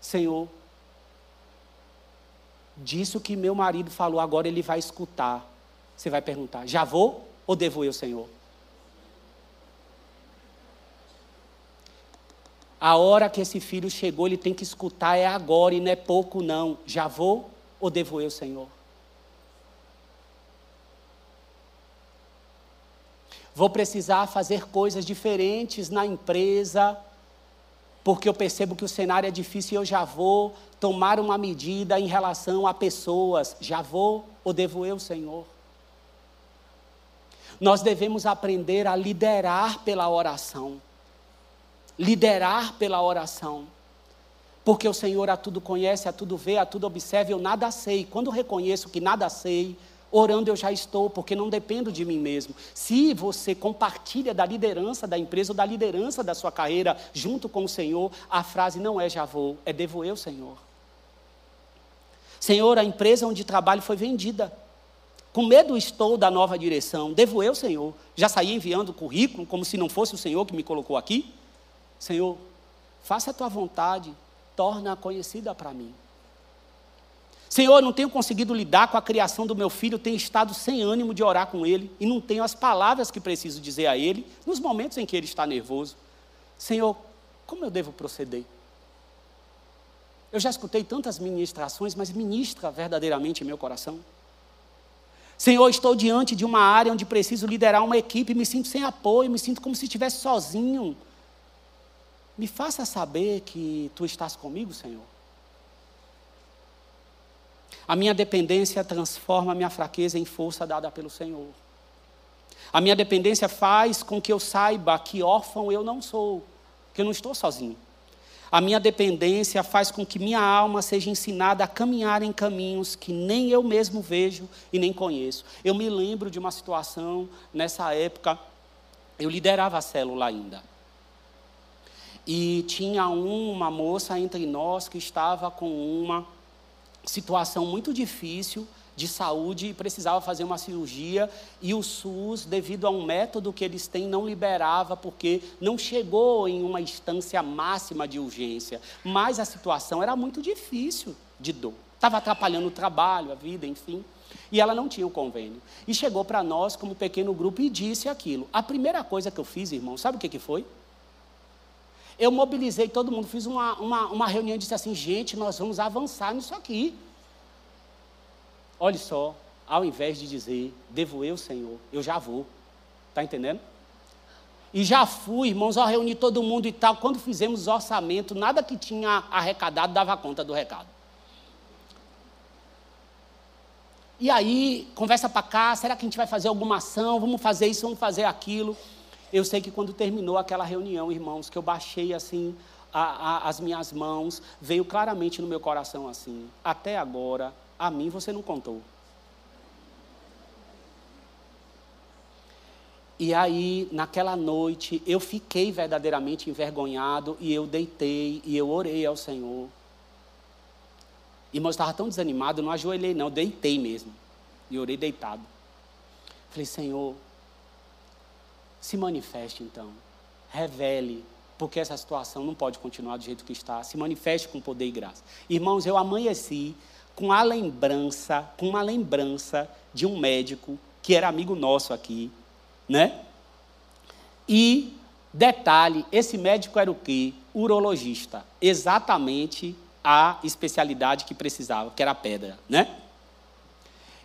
Senhor, disso que meu marido falou, agora ele vai escutar. Você vai perguntar: já vou ou devo eu, Senhor? A hora que esse filho chegou, ele tem que escutar é agora e não é pouco, não. Já vou ou devo eu, Senhor? Vou precisar fazer coisas diferentes na empresa, porque eu percebo que o cenário é difícil e eu já vou tomar uma medida em relação a pessoas. Já vou ou devo eu, Senhor? Nós devemos aprender a liderar pela oração. Liderar pela oração. Porque o Senhor a tudo conhece, a tudo vê, a tudo observa, eu nada sei. Quando reconheço que nada sei, Orando eu já estou, porque não dependo de mim mesmo. Se você compartilha da liderança da empresa ou da liderança da sua carreira junto com o Senhor, a frase não é já vou, é devo eu, Senhor. Senhor, a empresa onde trabalho foi vendida. Com medo estou da nova direção. Devo eu, Senhor. Já saí enviando currículo como se não fosse o Senhor que me colocou aqui? Senhor, faça a tua vontade, torna-a conhecida para mim. Senhor, não tenho conseguido lidar com a criação do meu filho, tenho estado sem ânimo de orar com ele e não tenho as palavras que preciso dizer a ele nos momentos em que ele está nervoso. Senhor, como eu devo proceder? Eu já escutei tantas ministrações, mas ministra verdadeiramente meu coração. Senhor, estou diante de uma área onde preciso liderar uma equipe, me sinto sem apoio, me sinto como se estivesse sozinho. Me faça saber que tu estás comigo, Senhor. A minha dependência transforma a minha fraqueza em força dada pelo Senhor. A minha dependência faz com que eu saiba que órfão eu não sou, que eu não estou sozinho. A minha dependência faz com que minha alma seja ensinada a caminhar em caminhos que nem eu mesmo vejo e nem conheço. Eu me lembro de uma situação, nessa época, eu liderava a célula ainda. E tinha uma moça entre nós que estava com uma situação muito difícil de saúde e precisava fazer uma cirurgia e o SUS, devido a um método que eles têm, não liberava porque não chegou em uma instância máxima de urgência. Mas a situação era muito difícil de dor. Estava atrapalhando o trabalho, a vida, enfim. E ela não tinha o convênio. E chegou para nós, como pequeno grupo, e disse aquilo. A primeira coisa que eu fiz, irmão, sabe o que, que foi? Eu mobilizei todo mundo, fiz uma, uma, uma reunião e disse assim: gente, nós vamos avançar nisso aqui. Olhe só, ao invés de dizer, devo eu, Senhor, eu já vou. Está entendendo? E já fui, irmãos, ó, reuni todo mundo e tal. Quando fizemos orçamento, nada que tinha arrecadado dava conta do recado. E aí, conversa para cá, será que a gente vai fazer alguma ação? Vamos fazer isso, vamos fazer aquilo. Eu sei que quando terminou aquela reunião, irmãos, que eu baixei assim a, a, as minhas mãos, veio claramente no meu coração assim: até agora, a mim você não contou. E aí, naquela noite, eu fiquei verdadeiramente envergonhado e eu deitei e eu orei ao Senhor. Irmão, eu estava tão desanimado, não ajoelhei, não, deitei mesmo. E orei deitado. Falei, Senhor, se manifeste então. Revele, porque essa situação não pode continuar do jeito que está. Se manifeste com poder e graça. Irmãos, eu amanheci com a lembrança, com uma lembrança de um médico que era amigo nosso aqui, né? E detalhe, esse médico era o quê? Urologista, exatamente a especialidade que precisava, que era a pedra, né?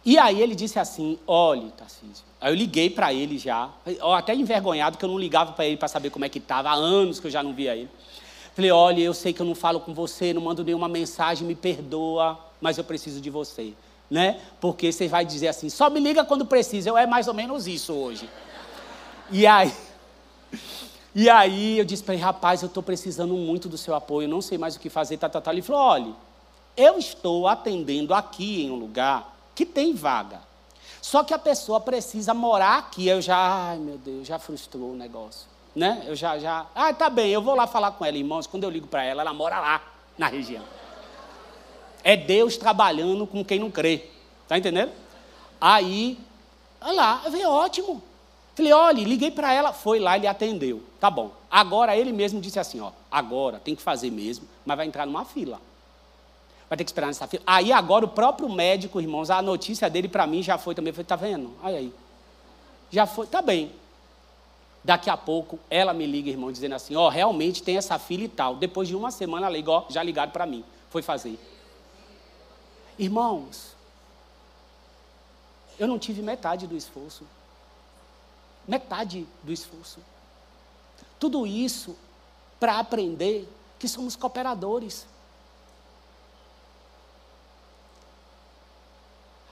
E aí ele disse assim: olhe, Tarcísio. Aí eu liguei para ele já, até envergonhado que eu não ligava para ele para saber como é que estava, há anos que eu já não via ele. Falei: olha, eu sei que eu não falo com você, não mando nenhuma mensagem, me perdoa, mas eu preciso de você, né? Porque você vai dizer assim: só me liga quando precisa. Eu é mais ou menos isso hoje. E aí, e aí eu disse para ele, rapaz, eu estou precisando muito do seu apoio, não sei mais o que fazer, tá, tá, tá. Ele falou, olha, eu estou atendendo aqui em um lugar que tem vaga. Só que a pessoa precisa morar aqui. Eu já, ai meu Deus, já frustrou o negócio. Né? Eu já, já, ah, tá bem, eu vou lá falar com ela, irmãos. Quando eu ligo para ela, ela mora lá, na região. É Deus trabalhando com quem não crê. Tá entendendo? Aí, olha lá, falei, ótimo. Falei, olha, liguei para ela, foi lá, ele atendeu. Tá bom. Agora ele mesmo disse assim, ó, agora tem que fazer mesmo, mas vai entrar numa fila. Vai ter que esperar nessa fila. Aí agora o próprio médico, irmãos, a notícia dele para mim já foi também. Eu falei, tá vendo? Aí aí. Já foi, tá bem. Daqui a pouco ela me liga, irmão, dizendo assim, ó, realmente tem essa fila e tal. Depois de uma semana ela ligou, já ligaram para mim. Foi fazer. Irmãos, eu não tive metade do esforço metade do esforço. Tudo isso para aprender que somos cooperadores.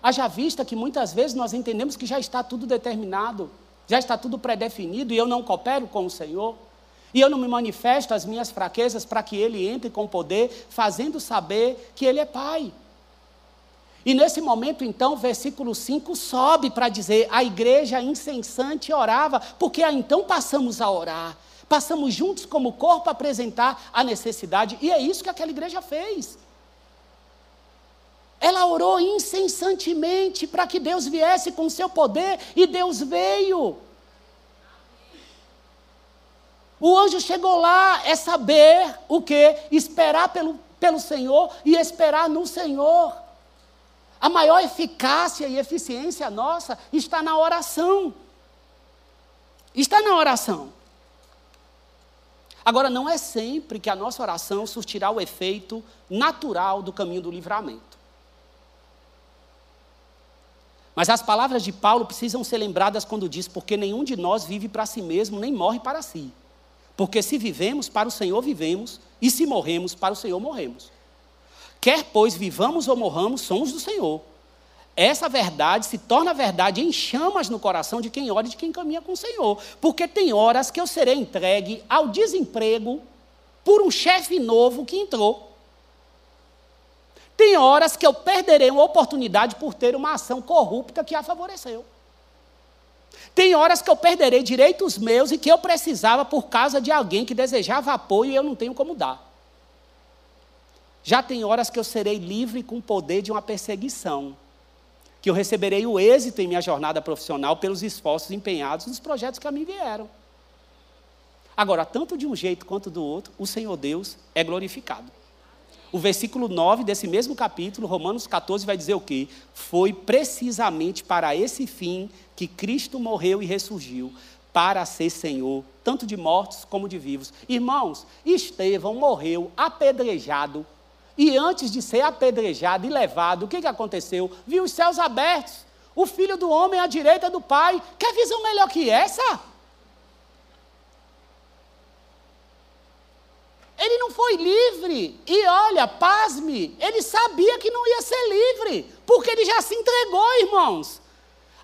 Haja vista que muitas vezes nós entendemos que já está tudo determinado, já está tudo predefinido e eu não coopero com o Senhor. E eu não me manifesto as minhas fraquezas para que Ele entre com poder, fazendo saber que Ele é Pai. E nesse momento, então, versículo 5 sobe para dizer: a igreja insensante orava, porque então passamos a orar. Passamos juntos como corpo a apresentar a necessidade, e é isso que aquela igreja fez. Ela orou incessantemente para que Deus viesse com seu poder, e Deus veio. O anjo chegou lá, é saber o que? Esperar pelo, pelo Senhor e esperar no Senhor. A maior eficácia e eficiência nossa está na oração. Está na oração. Agora, não é sempre que a nossa oração surtirá o efeito natural do caminho do livramento. Mas as palavras de Paulo precisam ser lembradas quando diz: Porque nenhum de nós vive para si mesmo, nem morre para si. Porque se vivemos, para o Senhor vivemos, e se morremos, para o Senhor morremos. Quer, pois, vivamos ou morramos, somos do Senhor. Essa verdade se torna verdade em chamas no coração de quem ora e de quem caminha com o Senhor. Porque tem horas que eu serei entregue ao desemprego por um chefe novo que entrou. Tem horas que eu perderei uma oportunidade por ter uma ação corrupta que a favoreceu. Tem horas que eu perderei direitos meus e que eu precisava por causa de alguém que desejava apoio e eu não tenho como dar. Já tem horas que eu serei livre com o poder de uma perseguição, que eu receberei o êxito em minha jornada profissional pelos esforços empenhados nos projetos que a mim vieram. Agora, tanto de um jeito quanto do outro, o Senhor Deus é glorificado. O versículo 9 desse mesmo capítulo, Romanos 14, vai dizer o quê? Foi precisamente para esse fim que Cristo morreu e ressurgiu, para ser Senhor, tanto de mortos como de vivos. Irmãos, Estevão morreu apedrejado, e antes de ser apedrejado e levado, o que, que aconteceu? Viu os céus abertos, o filho do homem à direita do Pai. Quer visão melhor que essa? Ele não foi livre. E olha, pasme, ele sabia que não ia ser livre, porque ele já se entregou, irmãos.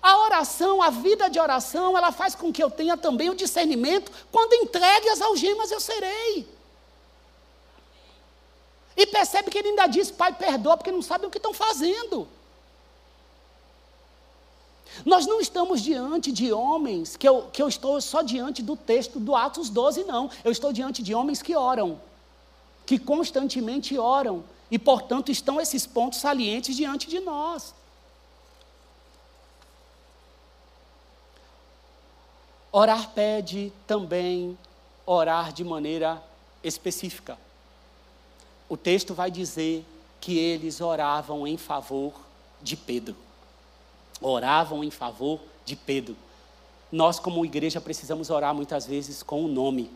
A oração, a vida de oração, ela faz com que eu tenha também o discernimento. Quando entregue as algemas, eu serei. E percebe que ele ainda diz: Pai, perdoa, porque não sabem o que estão fazendo. Nós não estamos diante de homens que eu, que eu estou só diante do texto do Atos 12, não. Eu estou diante de homens que oram, que constantemente oram, e portanto estão esses pontos salientes diante de nós. Orar pede também orar de maneira específica. O texto vai dizer que eles oravam em favor de Pedro oravam em favor de Pedro. Nós, como igreja, precisamos orar muitas vezes com o nome.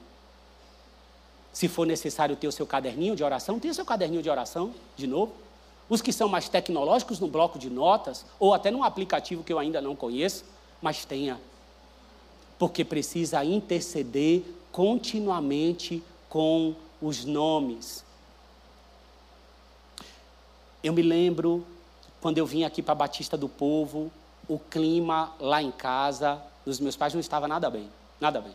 Se for necessário ter o seu caderninho de oração, tenha o seu caderninho de oração, de novo. Os que são mais tecnológicos, no bloco de notas, ou até num aplicativo que eu ainda não conheço, mas tenha. Porque precisa interceder continuamente com os nomes. Eu me lembro quando eu vim aqui para Batista do Povo, o clima lá em casa dos meus pais não estava nada bem, nada bem.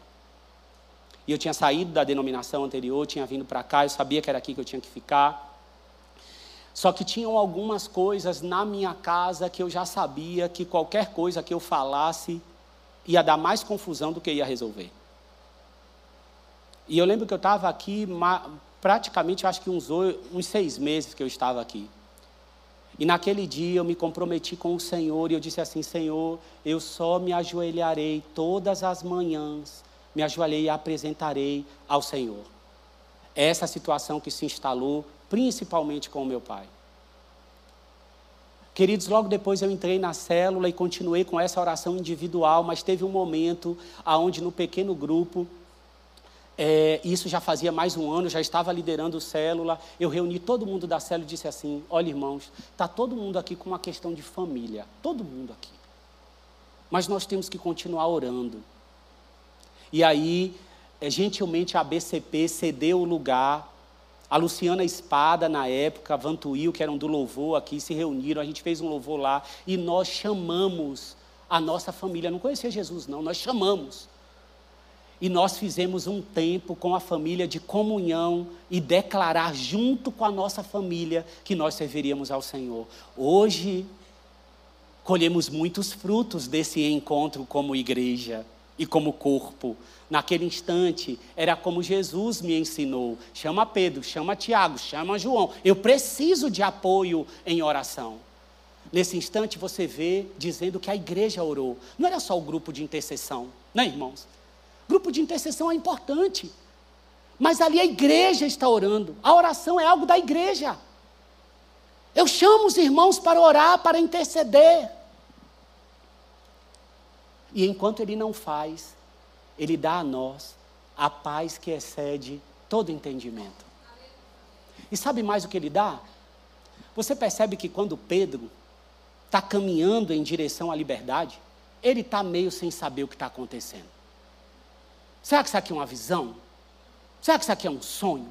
E eu tinha saído da denominação anterior, tinha vindo para cá, eu sabia que era aqui que eu tinha que ficar. Só que tinham algumas coisas na minha casa que eu já sabia que qualquer coisa que eu falasse ia dar mais confusão do que ia resolver. E eu lembro que eu estava aqui praticamente, acho que uns, uns seis meses que eu estava aqui. E naquele dia eu me comprometi com o Senhor e eu disse assim: Senhor, eu só me ajoelharei todas as manhãs, me ajoelhei e apresentarei ao Senhor. Essa situação que se instalou, principalmente com o meu pai. Queridos, logo depois eu entrei na célula e continuei com essa oração individual, mas teve um momento aonde no pequeno grupo é, isso já fazia mais um ano, já estava liderando célula. Eu reuni todo mundo da célula e disse assim: Olha, irmãos, está todo mundo aqui com uma questão de família, todo mundo aqui. Mas nós temos que continuar orando. E aí, é, gentilmente, a BCP cedeu o lugar. A Luciana Espada, na época, Vantuil, que eram do louvor aqui, se reuniram, a gente fez um louvor lá e nós chamamos a nossa família. Não conhecia Jesus, não, nós chamamos e nós fizemos um tempo com a família de comunhão e declarar junto com a nossa família que nós serviríamos ao Senhor. Hoje, colhemos muitos frutos desse encontro como igreja e como corpo. Naquele instante, era como Jesus me ensinou: chama Pedro, chama Tiago, chama João. Eu preciso de apoio em oração. Nesse instante, você vê dizendo que a igreja orou. Não era só o grupo de intercessão, né, irmãos? Grupo de intercessão é importante. Mas ali a igreja está orando. A oração é algo da igreja. Eu chamo os irmãos para orar, para interceder. E enquanto ele não faz, ele dá a nós a paz que excede todo entendimento. E sabe mais o que ele dá? Você percebe que quando Pedro está caminhando em direção à liberdade, ele está meio sem saber o que está acontecendo. Será que isso aqui é uma visão? Será que isso aqui é um sonho?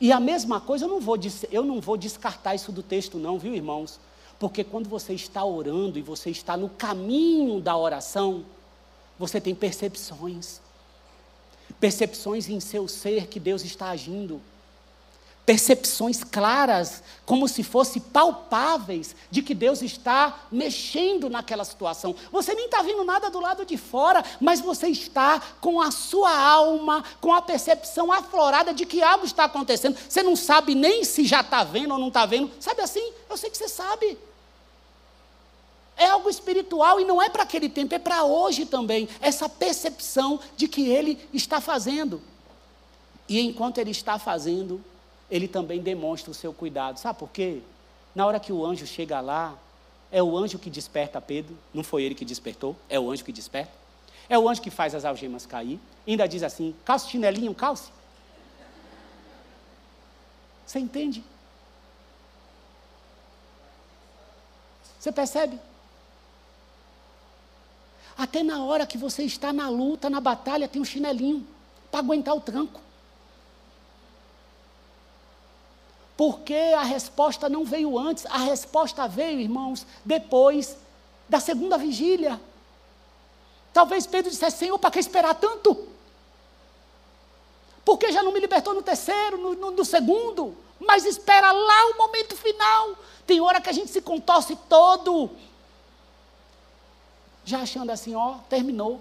E a mesma coisa, eu não vou, eu não vou descartar isso do texto, não, viu, irmãos? Porque quando você está orando e você está no caminho da oração, você tem percepções. Percepções em seu ser que Deus está agindo percepções claras, como se fossem palpáveis, de que Deus está mexendo naquela situação. Você nem está vendo nada do lado de fora, mas você está com a sua alma, com a percepção aflorada de que algo está acontecendo. Você não sabe nem se já está vendo ou não está vendo. Sabe assim? Eu sei que você sabe. É algo espiritual e não é para aquele tempo, é para hoje também. Essa percepção de que Ele está fazendo. E enquanto Ele está fazendo, ele também demonstra o seu cuidado. Sabe por quê? Na hora que o anjo chega lá, é o anjo que desperta Pedro, não foi ele que despertou, é o anjo que desperta. É o anjo que faz as algemas cair. Ainda diz assim: calce chinelinho, calce. Você entende? Você percebe? Até na hora que você está na luta, na batalha, tem um chinelinho para aguentar o tranco. Porque a resposta não veio antes, a resposta veio, irmãos, depois da segunda vigília. Talvez Pedro dissesse: Senhor, para que esperar tanto? Porque já não me libertou no terceiro, no, no, no segundo? Mas espera lá o momento final. Tem hora que a gente se contorce todo. Já achando assim, ó, terminou.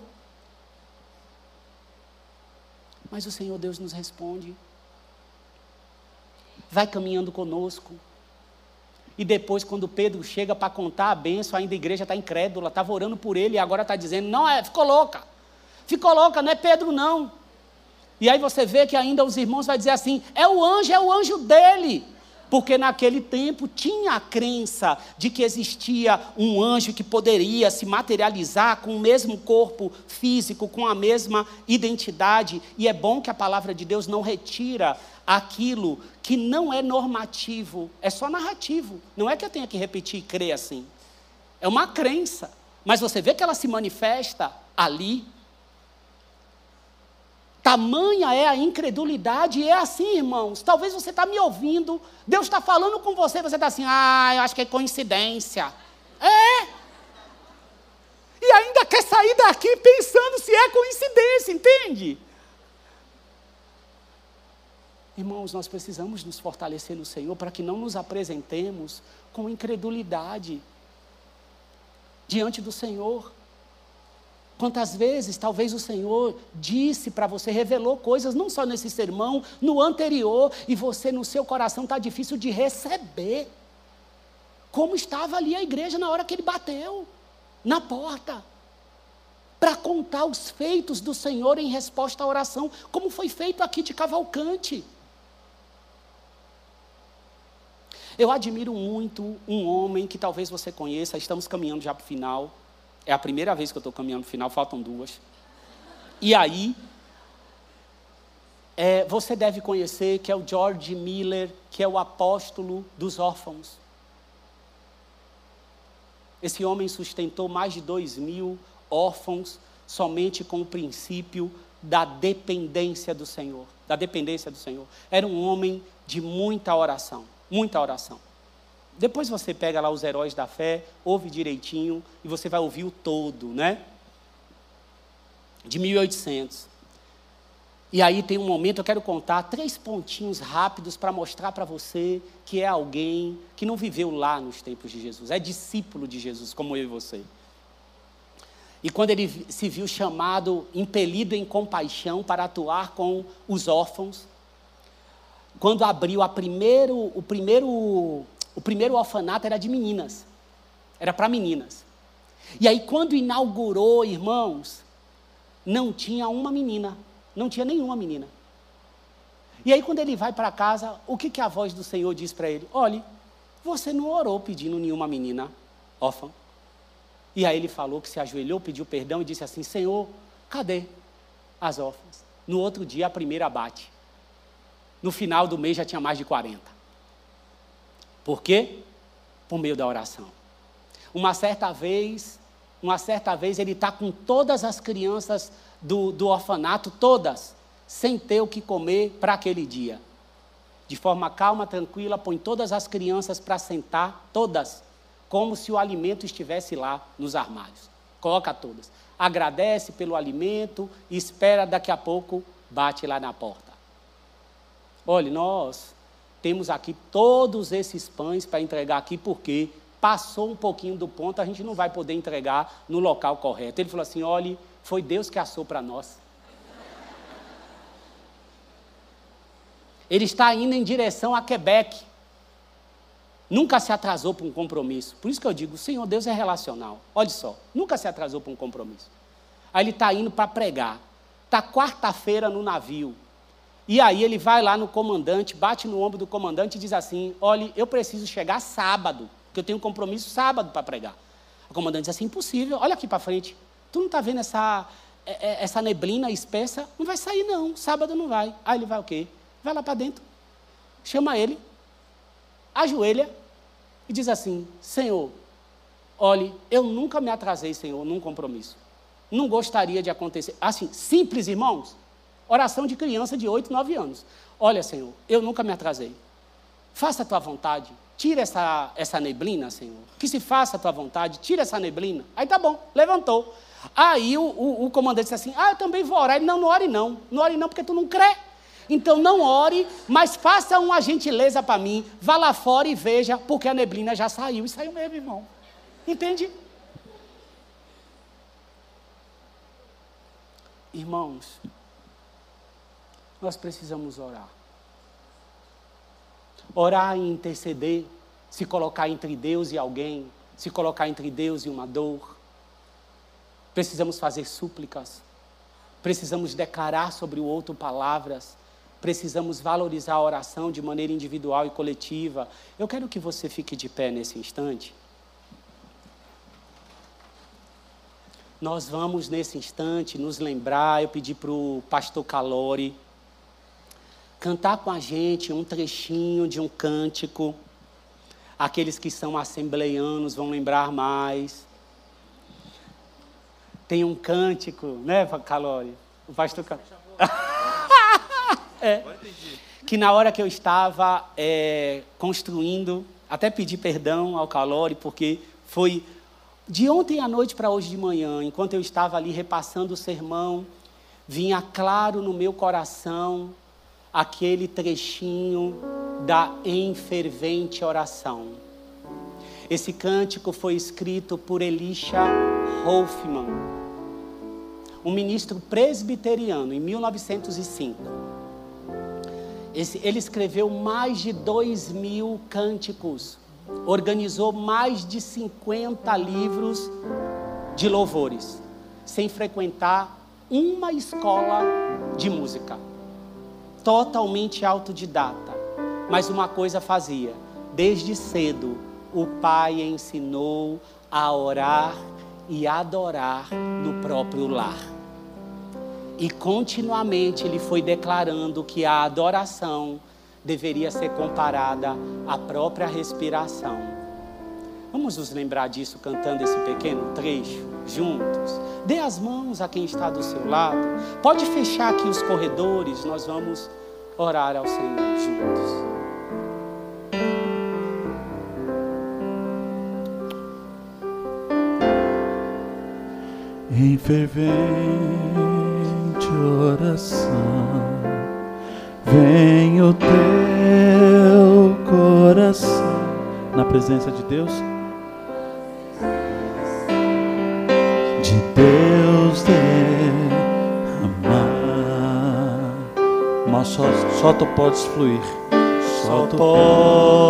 Mas o Senhor Deus nos responde. Vai caminhando conosco. E depois, quando Pedro chega para contar a benção, ainda a igreja está incrédula, estava orando por ele e agora está dizendo: não, é, ficou louca. Ficou louca, não é Pedro, não. E aí você vê que ainda os irmãos vão dizer assim: é o anjo, é o anjo dele. Porque naquele tempo tinha a crença de que existia um anjo que poderia se materializar com o mesmo corpo físico, com a mesma identidade. E é bom que a palavra de Deus não retira aquilo que não é normativo, é só narrativo. Não é que eu tenha que repetir e crer assim. É uma crença. Mas você vê que ela se manifesta ali. Tamanha é a incredulidade, e é assim, irmãos. Talvez você está me ouvindo, Deus está falando com você, você está assim, ah, eu acho que é coincidência. É! E ainda quer sair daqui pensando se é coincidência, entende? Irmãos, nós precisamos nos fortalecer no Senhor para que não nos apresentemos com incredulidade diante do Senhor. Quantas vezes talvez o Senhor disse para você, revelou coisas, não só nesse sermão, no anterior, e você no seu coração está difícil de receber. Como estava ali a igreja na hora que ele bateu na porta para contar os feitos do Senhor em resposta à oração, como foi feito aqui de Cavalcante. Eu admiro muito um homem que talvez você conheça, estamos caminhando já para o final. É a primeira vez que eu estou caminhando para o final, faltam duas. E aí, é, você deve conhecer que é o George Miller, que é o apóstolo dos órfãos. Esse homem sustentou mais de dois mil órfãos somente com o princípio da dependência do Senhor. Da dependência do Senhor. Era um homem de muita oração muita oração. Depois você pega lá os heróis da fé, ouve direitinho e você vai ouvir o todo, né? De 1800. E aí tem um momento, eu quero contar três pontinhos rápidos para mostrar para você que é alguém que não viveu lá nos tempos de Jesus, é discípulo de Jesus, como eu e você. E quando ele se viu chamado, impelido em compaixão para atuar com os órfãos, quando abriu a primeiro, o primeiro, o primeiro orfanato era de meninas. Era para meninas. E aí quando inaugurou, irmãos, não tinha uma menina, não tinha nenhuma menina. E aí quando ele vai para casa, o que, que a voz do Senhor diz para ele? Olhe, você não orou pedindo nenhuma menina órfã. E aí ele falou que se ajoelhou, pediu perdão e disse assim: Senhor, cadê as órfãs? No outro dia a primeira bate. No final do mês já tinha mais de 40. Por quê? Por meio da oração. Uma certa vez, uma certa vez ele está com todas as crianças do, do orfanato, todas, sem ter o que comer para aquele dia. De forma calma, tranquila, põe todas as crianças para sentar, todas, como se o alimento estivesse lá nos armários. Coloca todas. Agradece pelo alimento e espera daqui a pouco, bate lá na porta. Olha, nós temos aqui todos esses pães para entregar aqui, porque passou um pouquinho do ponto, a gente não vai poder entregar no local correto. Ele falou assim: olhe, foi Deus que assou para nós. Ele está indo em direção a Quebec. Nunca se atrasou para um compromisso. Por isso que eu digo, o Senhor Deus é relacional. Olha só, nunca se atrasou para um compromisso. Aí ele está indo para pregar. Está quarta-feira no navio. E aí ele vai lá no comandante, bate no ombro do comandante e diz assim: Olha, eu preciso chegar sábado, porque eu tenho um compromisso sábado para pregar. O comandante diz assim: Impossível, olha aqui para frente. Tu não está vendo essa, é, é, essa neblina espessa? Não vai sair, não. Sábado não vai. Aí ele vai o quê? Vai lá para dentro, chama ele, ajoelha e diz assim: Senhor, olhe, eu nunca me atrasei, Senhor, num compromisso. Não gostaria de acontecer. Assim, simples, irmãos. Oração de criança de 8, 9 anos. Olha, Senhor, eu nunca me atrasei. Faça a tua vontade. Tira essa, essa neblina, Senhor. Que se faça a tua vontade. Tira essa neblina. Aí tá bom, levantou. Aí o, o, o comandante disse assim: Ah, eu também vou orar. Ele, não, não ore não. Não ore não, porque tu não crê. Então não ore, mas faça uma gentileza para mim. Vá lá fora e veja, porque a neblina já saiu. E saiu mesmo, irmão. Entende? Irmãos, nós precisamos orar. Orar e interceder, se colocar entre Deus e alguém, se colocar entre Deus e uma dor. Precisamos fazer súplicas, precisamos declarar sobre o outro palavras, precisamos valorizar a oração de maneira individual e coletiva. Eu quero que você fique de pé nesse instante. Nós vamos, nesse instante, nos lembrar. Eu pedi para o pastor Calori cantar com a gente um trechinho de um cântico. Aqueles que são assembleianos vão lembrar mais. Tem um cântico, né, Calori? O pastor é. Que na hora que eu estava é, construindo, até pedi perdão ao Calori, porque foi de ontem à noite para hoje de manhã, enquanto eu estava ali repassando o sermão, vinha claro no meu coração aquele trechinho da enfervente oração. Esse cântico foi escrito por Elisha Hoffman, um ministro presbiteriano, em 1905. Esse, ele escreveu mais de dois mil cânticos, organizou mais de 50 livros de louvores, sem frequentar uma escola de música totalmente autodidata. Mas uma coisa fazia: desde cedo, o pai ensinou a orar e adorar no próprio lar. E continuamente ele foi declarando que a adoração deveria ser comparada à própria respiração. Vamos nos lembrar disso cantando esse pequeno trecho juntos. Dê as mãos a quem está do seu lado. Pode fechar aqui os corredores, nós vamos orar ao Senhor juntos. Em fervente oração, vem o teu coração na presença de Deus Só, só tu podes fluir. Só tu podes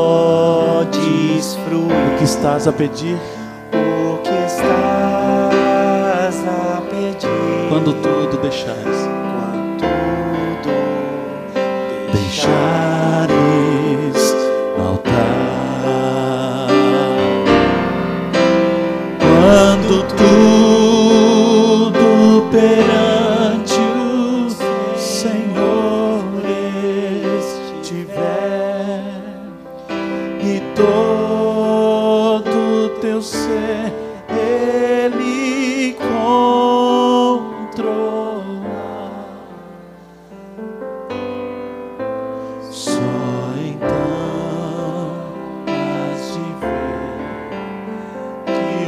fluir. O que estás a pedir? O que estás a pedir? Quando tudo deixares. Quando tudo deixares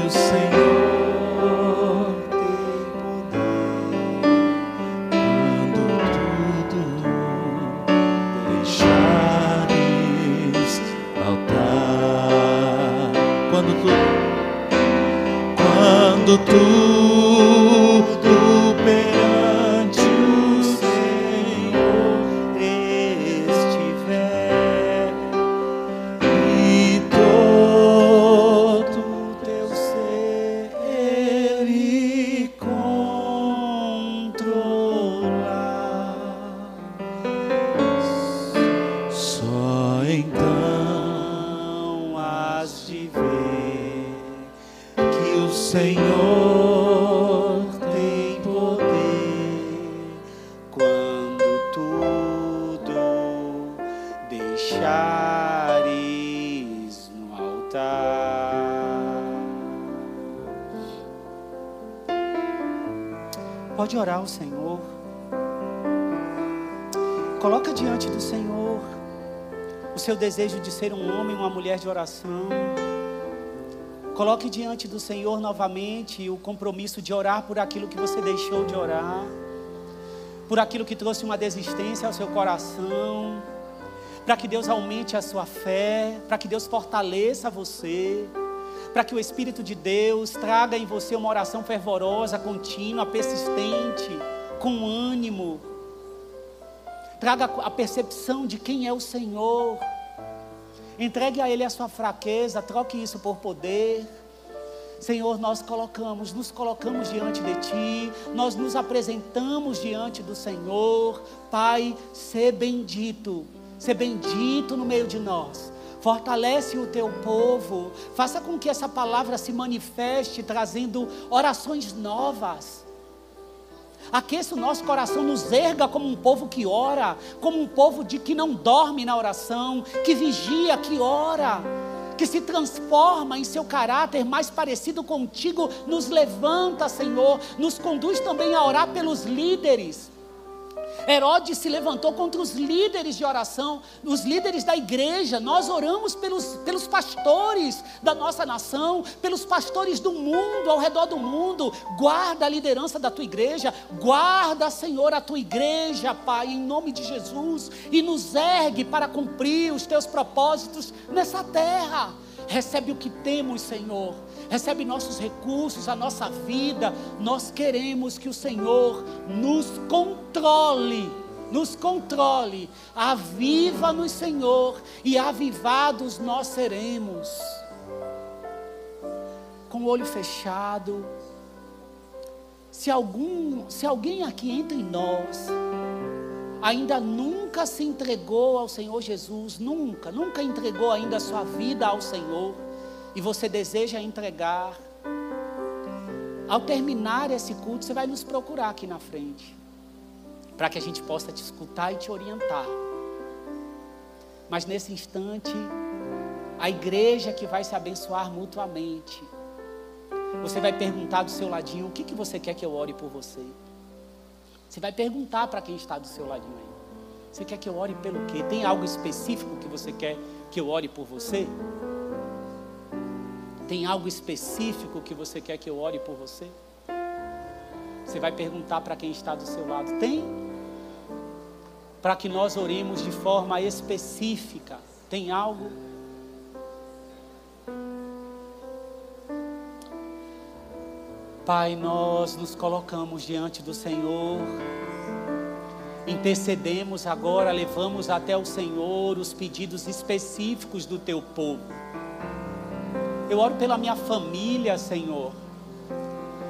Senhor Pode orar ao Senhor. Coloca diante do Senhor o seu desejo de ser um homem, uma mulher de oração. Coloque diante do Senhor novamente o compromisso de orar por aquilo que você deixou de orar, por aquilo que trouxe uma desistência ao seu coração, para que Deus aumente a sua fé, para que Deus fortaleça você, para que o Espírito de Deus traga em você uma oração fervorosa, contínua, persistente, com ânimo traga a percepção de quem é o Senhor. Entregue a Ele a sua fraqueza, troque isso por poder. Senhor, nós colocamos, nos colocamos diante de Ti, nós nos apresentamos diante do Senhor. Pai, ser bendito, ser bendito no meio de nós. Fortalece o teu povo, faça com que essa palavra se manifeste, trazendo orações novas. Aqueça o nosso coração, nos erga como um povo que ora, como um povo de que não dorme na oração, que vigia, que ora, que se transforma em seu caráter mais parecido contigo, nos levanta, Senhor, nos conduz também a orar pelos líderes Herodes se levantou contra os líderes de oração, os líderes da igreja. Nós oramos pelos, pelos pastores da nossa nação, pelos pastores do mundo, ao redor do mundo. Guarda a liderança da tua igreja, guarda, Senhor, a tua igreja, Pai, em nome de Jesus, e nos ergue para cumprir os teus propósitos nessa terra. Recebe o que temos, Senhor recebe nossos recursos, a nossa vida. Nós queremos que o Senhor nos controle, nos controle. Aviva-nos, Senhor, e avivados nós seremos. Com o olho fechado, se algum, se alguém aqui entre nós ainda nunca se entregou ao Senhor Jesus, nunca, nunca entregou ainda a sua vida ao Senhor, e você deseja entregar, ao terminar esse culto, você vai nos procurar aqui na frente, para que a gente possa te escutar e te orientar. Mas nesse instante, a igreja que vai se abençoar mutuamente, você vai perguntar do seu ladinho: o que, que você quer que eu ore por você? Você vai perguntar para quem está do seu ladinho aí: você quer que eu ore pelo quê? Tem algo específico que você quer que eu ore por você? Tem algo específico que você quer que eu ore por você? Você vai perguntar para quem está do seu lado: tem? Para que nós oremos de forma específica. Tem algo? Pai, nós nos colocamos diante do Senhor, intercedemos agora, levamos até o Senhor os pedidos específicos do teu povo. Eu oro pela minha família, Senhor.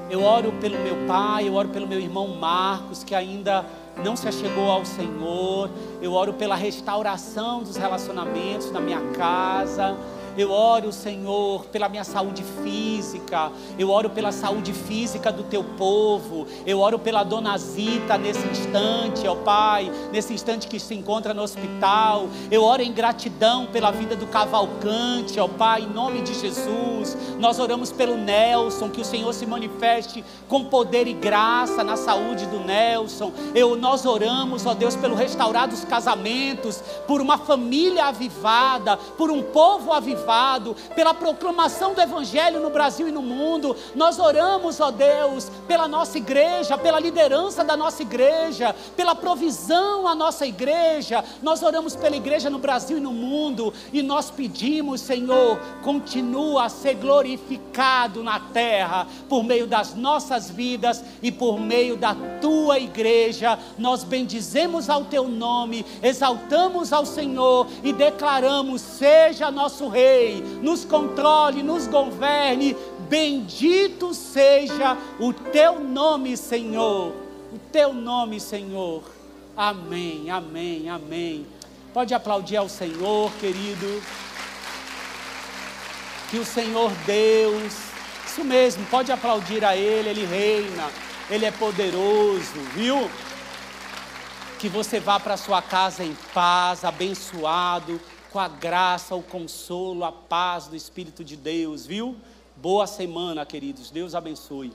Eu oro pelo meu pai, eu oro pelo meu irmão Marcos, que ainda não se achegou ao Senhor. Eu oro pela restauração dos relacionamentos na minha casa. Eu oro, Senhor, pela minha saúde física. Eu oro pela saúde física do teu povo. Eu oro pela dona Zita nesse instante, ó Pai, nesse instante que se encontra no hospital. Eu oro em gratidão pela vida do Cavalcante, ó Pai, em nome de Jesus. Nós oramos pelo Nelson, que o Senhor se manifeste com poder e graça na saúde do Nelson. Eu, nós oramos, ó Deus, pelo restaurar dos casamentos, por uma família avivada, por um povo avivado avivado, pela proclamação do Evangelho no Brasil e no mundo. Nós oramos, ó Deus, pela nossa igreja, pela liderança da nossa igreja, pela provisão à nossa igreja. Nós oramos pela igreja no Brasil e no mundo e nós pedimos, Senhor, continua a ser glorificado na terra por meio das nossas vidas e por meio da tua igreja. Nós bendizemos ao teu nome, exaltamos ao Senhor e declaramos: seja nosso rei Rei, nos controle, nos governe. Bendito seja o teu nome, Senhor. O teu nome, Senhor. Amém, amém, amém. Pode aplaudir ao Senhor, querido. Que o Senhor Deus, isso mesmo, pode aplaudir a Ele, Ele reina, Ele é poderoso, viu? Que você vá para sua casa em paz, abençoado, com a graça, o consolo, a paz do Espírito de Deus, viu? Boa semana, queridos. Deus abençoe.